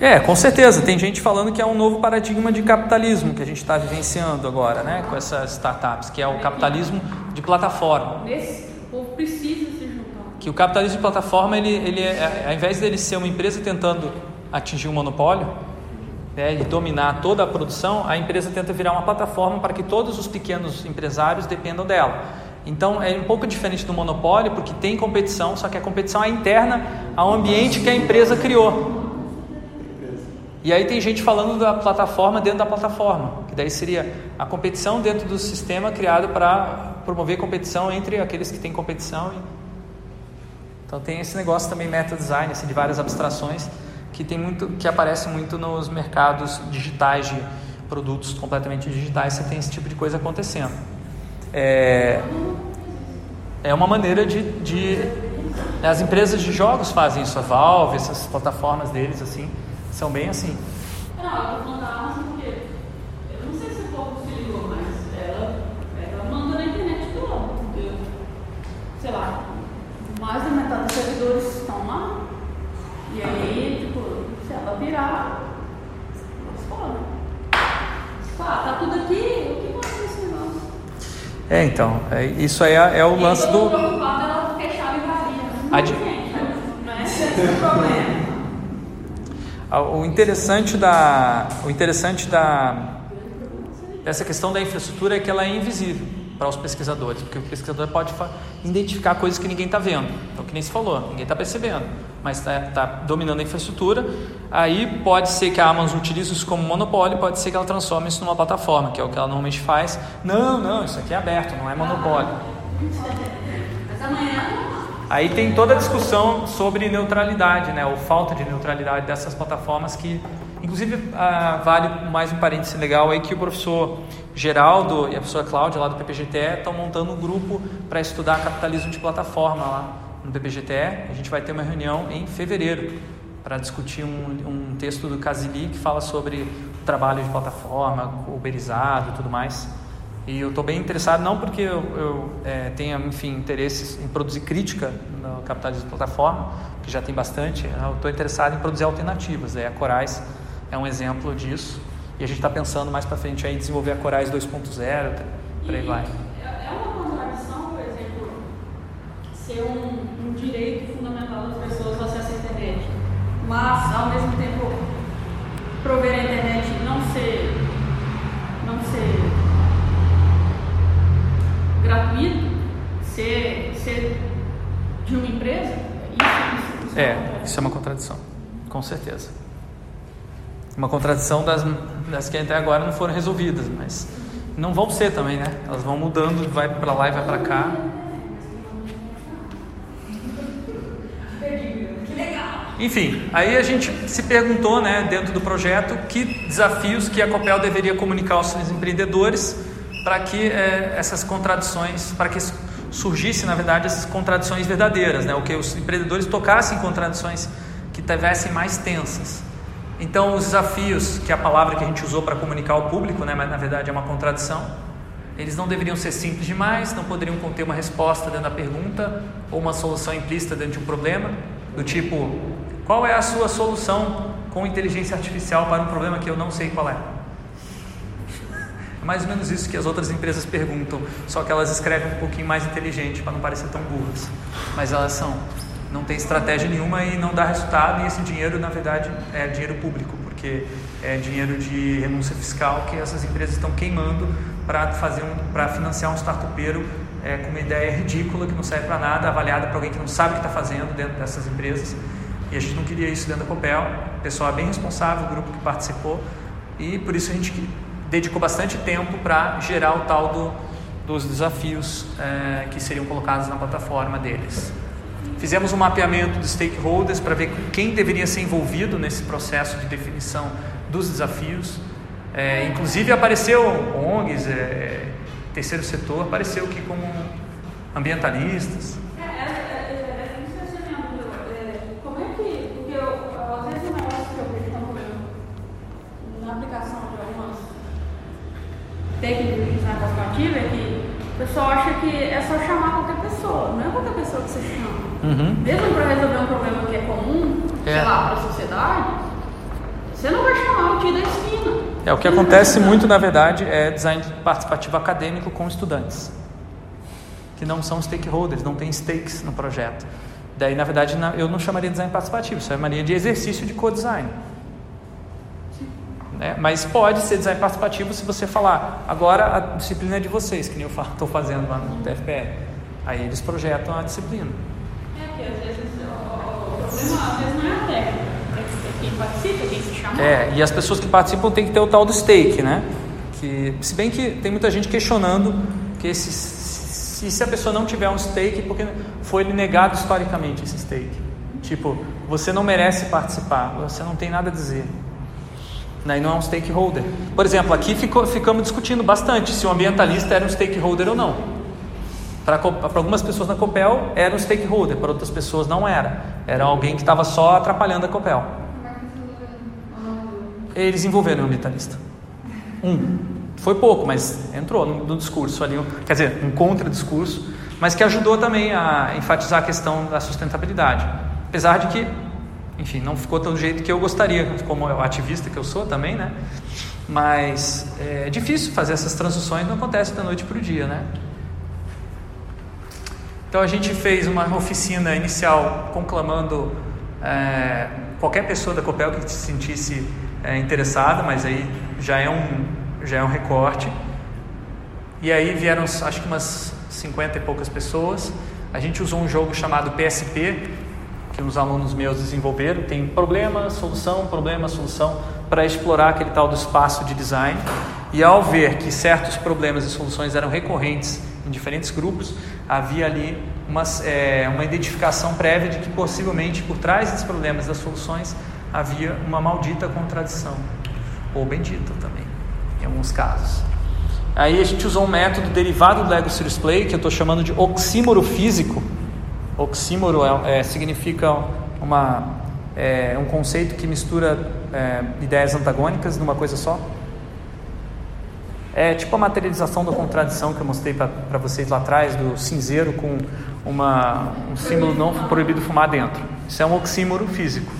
É, com certeza. Tem gente falando que é um novo paradigma de capitalismo que a gente está vivenciando agora, né, com essas startups, que é o capitalismo de plataforma. Nesse, o povo precisa se juntar. Que o capitalismo de plataforma, ele, ele é, ao invés dele ser uma empresa tentando atingir um monopólio né, e dominar toda a produção, a empresa tenta virar uma plataforma para que todos os pequenos empresários dependam dela. Então é um pouco diferente do monopólio, porque tem competição, só que a competição é interna ao ambiente que a empresa criou. E aí tem gente falando da plataforma dentro da plataforma, que daí seria a competição dentro do sistema criado para promover competição entre aqueles que têm competição. Então tem esse negócio também meta design, assim, de várias abstrações que tem muito, que aparece muito nos mercados digitais de produtos completamente digitais. Você tem esse tipo de coisa acontecendo. É, é uma maneira de, de as empresas de jogos fazem isso, a Valve, essas plataformas deles assim, são bem assim. Não, eu Amazon porque eu não sei se o povo se ligou, mas ela, ela manda na internet toda, entendeu? Sei lá, mais da metade dos servidores estão lá. E aí, tipo, se ela virar, elas podem. Tipo, ah, tá tudo aqui, o que mais esse negócio? É, então, é, isso aí é, é o lance E todo do. ela de- gente, não é esse o problema. Ah, O interessante da, o interessante da dessa questão da infraestrutura é que ela é invisível para os pesquisadores, porque o pesquisador pode identificar coisas que ninguém está vendo. Então, que nem se falou, ninguém está percebendo, mas está dominando a infraestrutura. Aí pode ser que a Amazon utilize isso como monopólio, pode ser que ela transforme isso numa plataforma, que é o que ela normalmente faz. Não, não, isso aqui é aberto, não é monopólio. Aí tem toda a discussão sobre neutralidade, né, ou falta de neutralidade dessas plataformas que, inclusive, ah, vale mais um parêntese legal aí que o professor Geraldo e a professora Cláudia lá do PPGTE estão montando um grupo para estudar capitalismo de plataforma lá no PPGTE. A gente vai ter uma reunião em fevereiro para discutir um, um texto do Casili que fala sobre o trabalho de plataforma, uberizado e tudo mais. E eu estou bem interessado, não porque eu, eu eh, tenha, enfim, interesses em produzir crítica no capitalismo de plataforma, que já tem bastante, eu estou interessado em produzir alternativas. Aí a Corais é um exemplo disso. E a gente está pensando mais para frente aí em desenvolver a Corais 2.0, por aí vai. É é uma contradição, por exemplo, ser um direito fundamental das pessoas o acesso à internet, mas ao mesmo tempo prover a internet não ser não ser gratuito, ser, ser de uma empresa, isso, isso, isso É, isso é uma contradição, com certeza. Uma contradição das, das que até agora não foram resolvidas, mas não vão ser também, né? Elas vão mudando, vai para lá e vai para cá. Enfim, aí a gente se perguntou, né, dentro do projeto, que desafios que a Copel deveria comunicar aos seus empreendedores para que eh, essas contradições, para que surgisse, na verdade, essas contradições verdadeiras, né, o que os empreendedores tocassem contradições que tivessem mais tensas. Então, os desafios, que é a palavra que a gente usou para comunicar ao público, né, mas na verdade é uma contradição, eles não deveriam ser simples demais, não poderiam conter uma resposta dentro da pergunta ou uma solução implícita dentro de um problema, do tipo: qual é a sua solução com inteligência artificial para um problema que eu não sei qual é? É mais ou menos isso que as outras empresas perguntam, só que elas escrevem um pouquinho mais inteligente para não parecer tão burras. Mas elas são. Não tem estratégia nenhuma e não dá resultado, e esse dinheiro, na verdade, é dinheiro público, porque é dinheiro de renúncia fiscal que essas empresas estão queimando para fazer um, para financiar um startupeiro é, com uma ideia ridícula que não serve para nada, avaliada para alguém que não sabe o que está fazendo dentro dessas empresas. E a gente não queria isso dentro da Copel. O pessoal é bem responsável, o grupo que participou, e por isso a gente dedicou bastante tempo para gerar o tal do, dos desafios é, que seriam colocados na plataforma deles. Fizemos um mapeamento dos stakeholders para ver quem deveria ser envolvido nesse processo de definição dos desafios. É, inclusive apareceu ONGs, é, terceiro setor, apareceu aqui como ambientalistas. É, é, é, é, isso que eu tinha minha dúvida. É, Como é que. Porque eu, às vezes o negócio que eu vejo quando eu- na aplicação de algumas técnicas de design participativa é que o pessoal acha que é só chamar qualquer pessoa. Não é qualquer pessoa que você chama. Uhum. Mesmo para resolver um problema que é comum, É. sei lá, para a sociedade, você não vai chamar o tio da esquina. É, o que acontece muito, na verdade, é design participativo acadêmico com estudantes, que não são stakeholders, não têm stakes no projeto. Daí, na verdade, eu não chamaria de design participativo, eu chamaria de exercício de co-design. Né? Mas pode ser design participativo se você falar, agora a disciplina é de vocês, que nem eu estou [laughs] fazendo lá no TFPR. Aí eles projetam a disciplina. É, porque às vezes o, problema às vezes não é a técnica, é quem participa, quem se chama. É, e as pessoas que participam têm que ter o tal do stake, né? Que, se bem que tem muita gente questionando que esse, se, se a pessoa não tiver um stake, porque foi lhe negado historicamente esse stake. Tipo, você não merece participar, você não tem nada a dizer. Né? E não é um stakeholder. Por exemplo, aqui ficou, ficamos discutindo bastante se o ambientalista era um stakeholder ou não. Para algumas pessoas na Copel era um stakeholder, para outras pessoas não era. Era alguém que estava só atrapalhando a Copel. Eles envolveram o ambientalista. Um. Foi pouco, mas entrou no, no discurso ali. Quer dizer, um contra-discurso, mas que ajudou também a enfatizar a questão da sustentabilidade. Apesar de que, enfim, não ficou do jeito que eu gostaria, como ativista que eu sou também, né? Mas é difícil fazer essas transições, não acontece da noite para o dia, né? Então a gente fez uma oficina inicial conclamando é, qualquer pessoa da Copel que se sentisse é, interessada, mas aí já é um já é um recorte. E aí vieram acho que umas 50 e poucas pessoas. A gente usou um jogo chamado PSP, que os alunos meus desenvolveram. Tem problema, solução, problema, solução, para explorar aquele tal do espaço de design. E ao ver que certos problemas e soluções eram recorrentes em diferentes grupos, havia ali uma, é, uma identificação prévia de que possivelmente por trás desses problemas e das soluções havia uma maldita contradição, ou bendita também, em alguns casos. Aí a gente usou um método derivado do Lego Serious Play, que eu estou chamando de oxímoro físico. Oxímoro é, é, significa uma, é, um conceito que mistura é, ideias antagônicas numa coisa só. É tipo a materialização da contradição que eu mostrei para vocês lá atrás, do cinzeiro com uma, um símbolo não proibido fumar dentro. Isso é um oxímoro físico.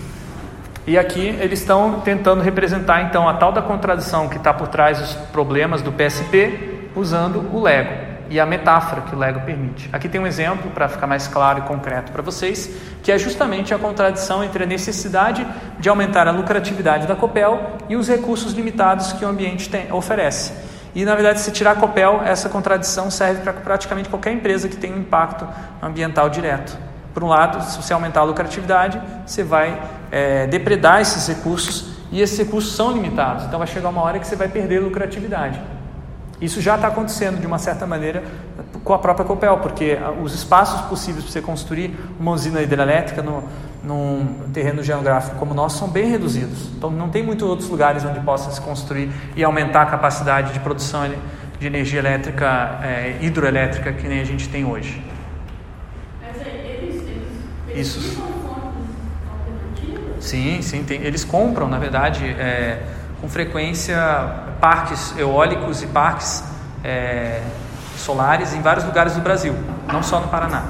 E aqui eles estão tentando representar então a tal da contradição que está por trás dos problemas do PSP usando o Lego e a metáfora que o Lego permite. Aqui tem um exemplo para ficar mais claro e concreto para vocês, que é justamente a contradição entre a necessidade de aumentar a lucratividade da Copel e os recursos limitados que o ambiente tem, oferece. E na verdade, se tirar a Copel, essa contradição serve para praticamente qualquer empresa que tenha um impacto ambiental direto. Por um lado, se você aumentar a lucratividade, você vai é, depredar esses recursos e esses recursos são limitados. Então vai chegar uma hora que você vai perder lucratividade. Isso já está acontecendo de uma certa maneira com a própria Copel, porque os espaços possíveis para você construir uma usina hidrelétrica no, num terreno geográfico como o nosso são bem reduzidos. Então não tem muitos outros lugares onde possa se construir e aumentar a capacidade de produção de energia elétrica, é, hidroelétrica que nem a gente tem hoje. Isso. Sim, sim, tem, eles compram, na verdade, é, com frequência parques eólicos e parques é, solares em vários lugares do Brasil, não só no Paraná.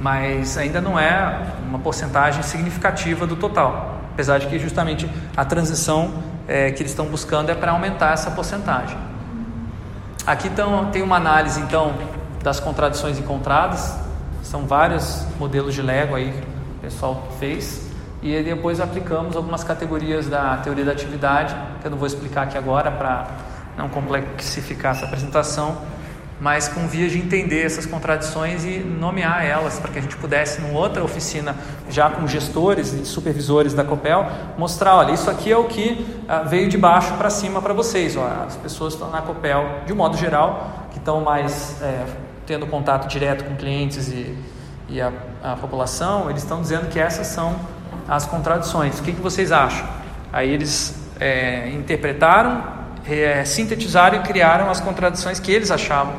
Mas ainda não é uma porcentagem significativa do total, apesar de que justamente a transição é, que eles estão buscando é para aumentar essa porcentagem. Aqui então, tem uma análise então das contradições encontradas. São vários modelos de Lego aí que o pessoal fez. E depois aplicamos algumas categorias da teoria da atividade, que eu não vou explicar aqui agora para não complexificar essa apresentação, mas com vias de entender essas contradições e nomear elas, para que a gente pudesse, numa outra oficina, já com gestores e supervisores da COPEL, mostrar: olha, isso aqui é o que ah, veio de baixo para cima para vocês. Ó, as pessoas estão na COPEL, de um modo geral, que estão mais é, tendo contato direto com clientes e, e a, a população, eles estão dizendo que essas são as contradições. O que, que vocês acham? Aí eles é, interpretaram, é, sintetizaram e criaram as contradições que eles achavam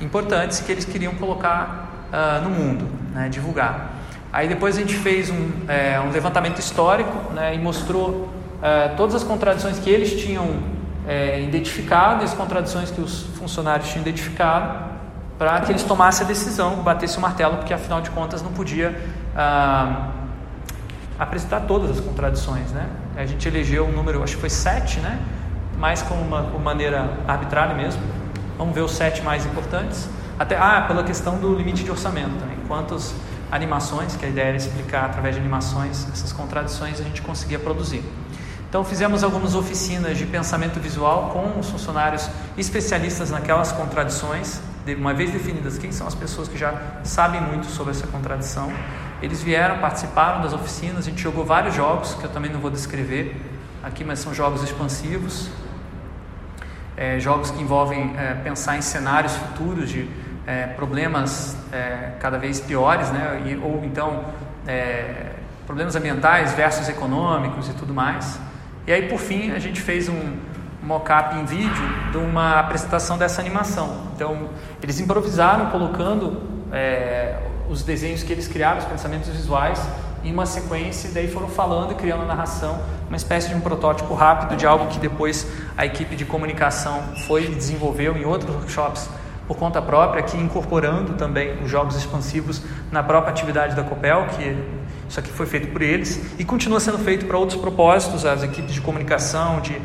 importantes que eles queriam colocar uh, no mundo, né, divulgar. Aí depois a gente fez um, é, um levantamento histórico né, e mostrou uh, todas as contradições que eles tinham é, identificado e as contradições que os funcionários tinham identificado para que eles tomassem a decisão, batessem o martelo, porque afinal de contas não podia uh, apresentar todas as contradições, né? A gente elegeu um número, acho que foi sete, né? Mais como uma, uma maneira arbitrária mesmo. Vamos ver os sete mais importantes. Até ah, pela questão do limite de orçamento também. Quantas animações, que a ideia era explicar através de animações essas contradições a gente conseguia produzir. Então fizemos algumas oficinas de pensamento visual com os funcionários especialistas naquelas contradições, uma vez definidas quem são as pessoas que já sabem muito sobre essa contradição eles vieram, participaram das oficinas, a gente jogou vários jogos, que eu também não vou descrever aqui, mas são jogos expansivos, é, jogos que envolvem é, pensar em cenários futuros de é, problemas é, cada vez piores, né? E, ou então é, problemas ambientais versus econômicos e tudo mais. E aí, por fim, a gente fez um mock-up em vídeo de uma apresentação dessa animação. Então, eles improvisaram colocando é, os desenhos que eles criaram, os pensamentos visuais, em uma sequência, e daí foram falando e criando a narração, uma espécie de um protótipo rápido de algo que depois a equipe de comunicação foi e desenvolveu em outros workshops por conta própria, aqui incorporando também os jogos expansivos na própria atividade da Copel, que isso aqui foi feito por eles e continua sendo feito para outros propósitos, as equipes de comunicação, de,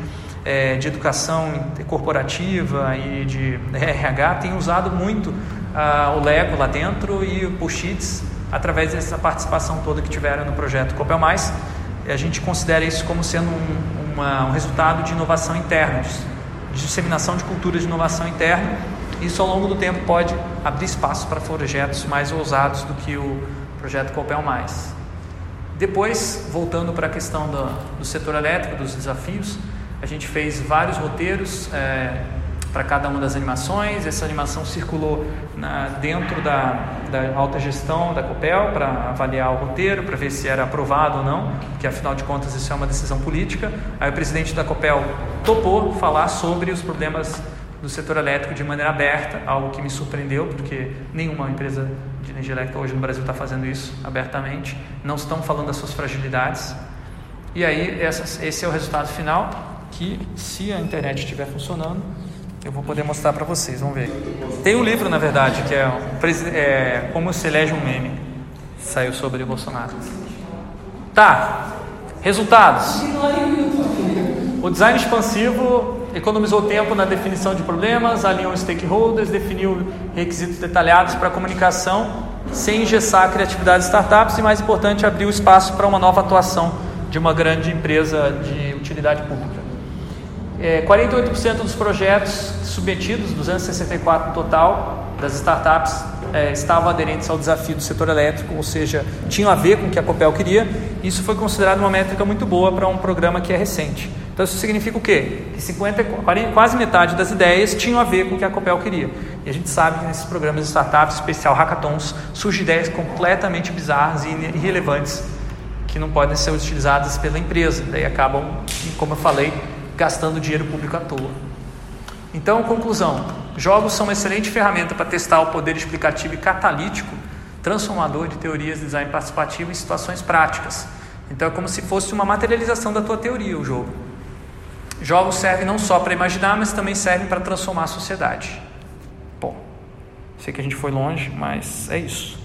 é, de educação corporativa e de [laughs] RH têm usado muito ah, o Lego lá dentro e o Pushits através dessa participação toda que tiveram no projeto Copel Mais. A gente considera isso como sendo um, uma, um resultado de inovação interna, de disseminação de culturas de inovação interna. Isso ao longo do tempo pode abrir espaço para projetos mais ousados do que o projeto Copel Mais. Depois, voltando para a questão do, do setor elétrico, dos desafios, a gente fez vários roteiros. É, para cada uma das animações. Essa animação circulou na, dentro da, da alta gestão da COPEL para avaliar o roteiro, para ver se era aprovado ou não, porque afinal de contas isso é uma decisão política. Aí o presidente da COPEL topou falar sobre os problemas do setor elétrico de maneira aberta, algo que me surpreendeu, porque nenhuma empresa de energia elétrica hoje no Brasil está fazendo isso abertamente, não estão falando das suas fragilidades. E aí, essa, esse é o resultado final, que se a internet estiver funcionando, eu vou poder mostrar para vocês, vamos ver. Tem um livro, na verdade, que é, é Como se elege um meme. Saiu sobre o Bolsonaro. Tá. Resultados. O design expansivo economizou tempo na definição de problemas, alinhou stakeholders, definiu requisitos detalhados para comunicação, sem engessar a criatividade de startups e, mais importante, abriu espaço para uma nova atuação de uma grande empresa de utilidade pública. É, 48% dos projetos submetidos, 264 no total, das startups é, estavam aderentes ao desafio do setor elétrico, ou seja, tinham a ver com o que a Copel queria. Isso foi considerado uma métrica muito boa para um programa que é recente. Então isso significa o quê? Que 50, 40, quase metade das ideias tinham a ver com o que a Copel queria. E a gente sabe que nesses programas de startups, especial hackathons, surgem ideias completamente bizarras e irrelevantes que não podem ser utilizadas pela empresa. Daí acabam, como eu falei, gastando dinheiro público à toa. Então, conclusão: jogos são uma excelente ferramenta para testar o poder explicativo e catalítico transformador de teorias de design participativo em situações práticas. Então, é como se fosse uma materialização da tua teoria o jogo. Jogos servem não só para imaginar, mas também servem para transformar a sociedade. Bom, sei que a gente foi longe, mas é isso.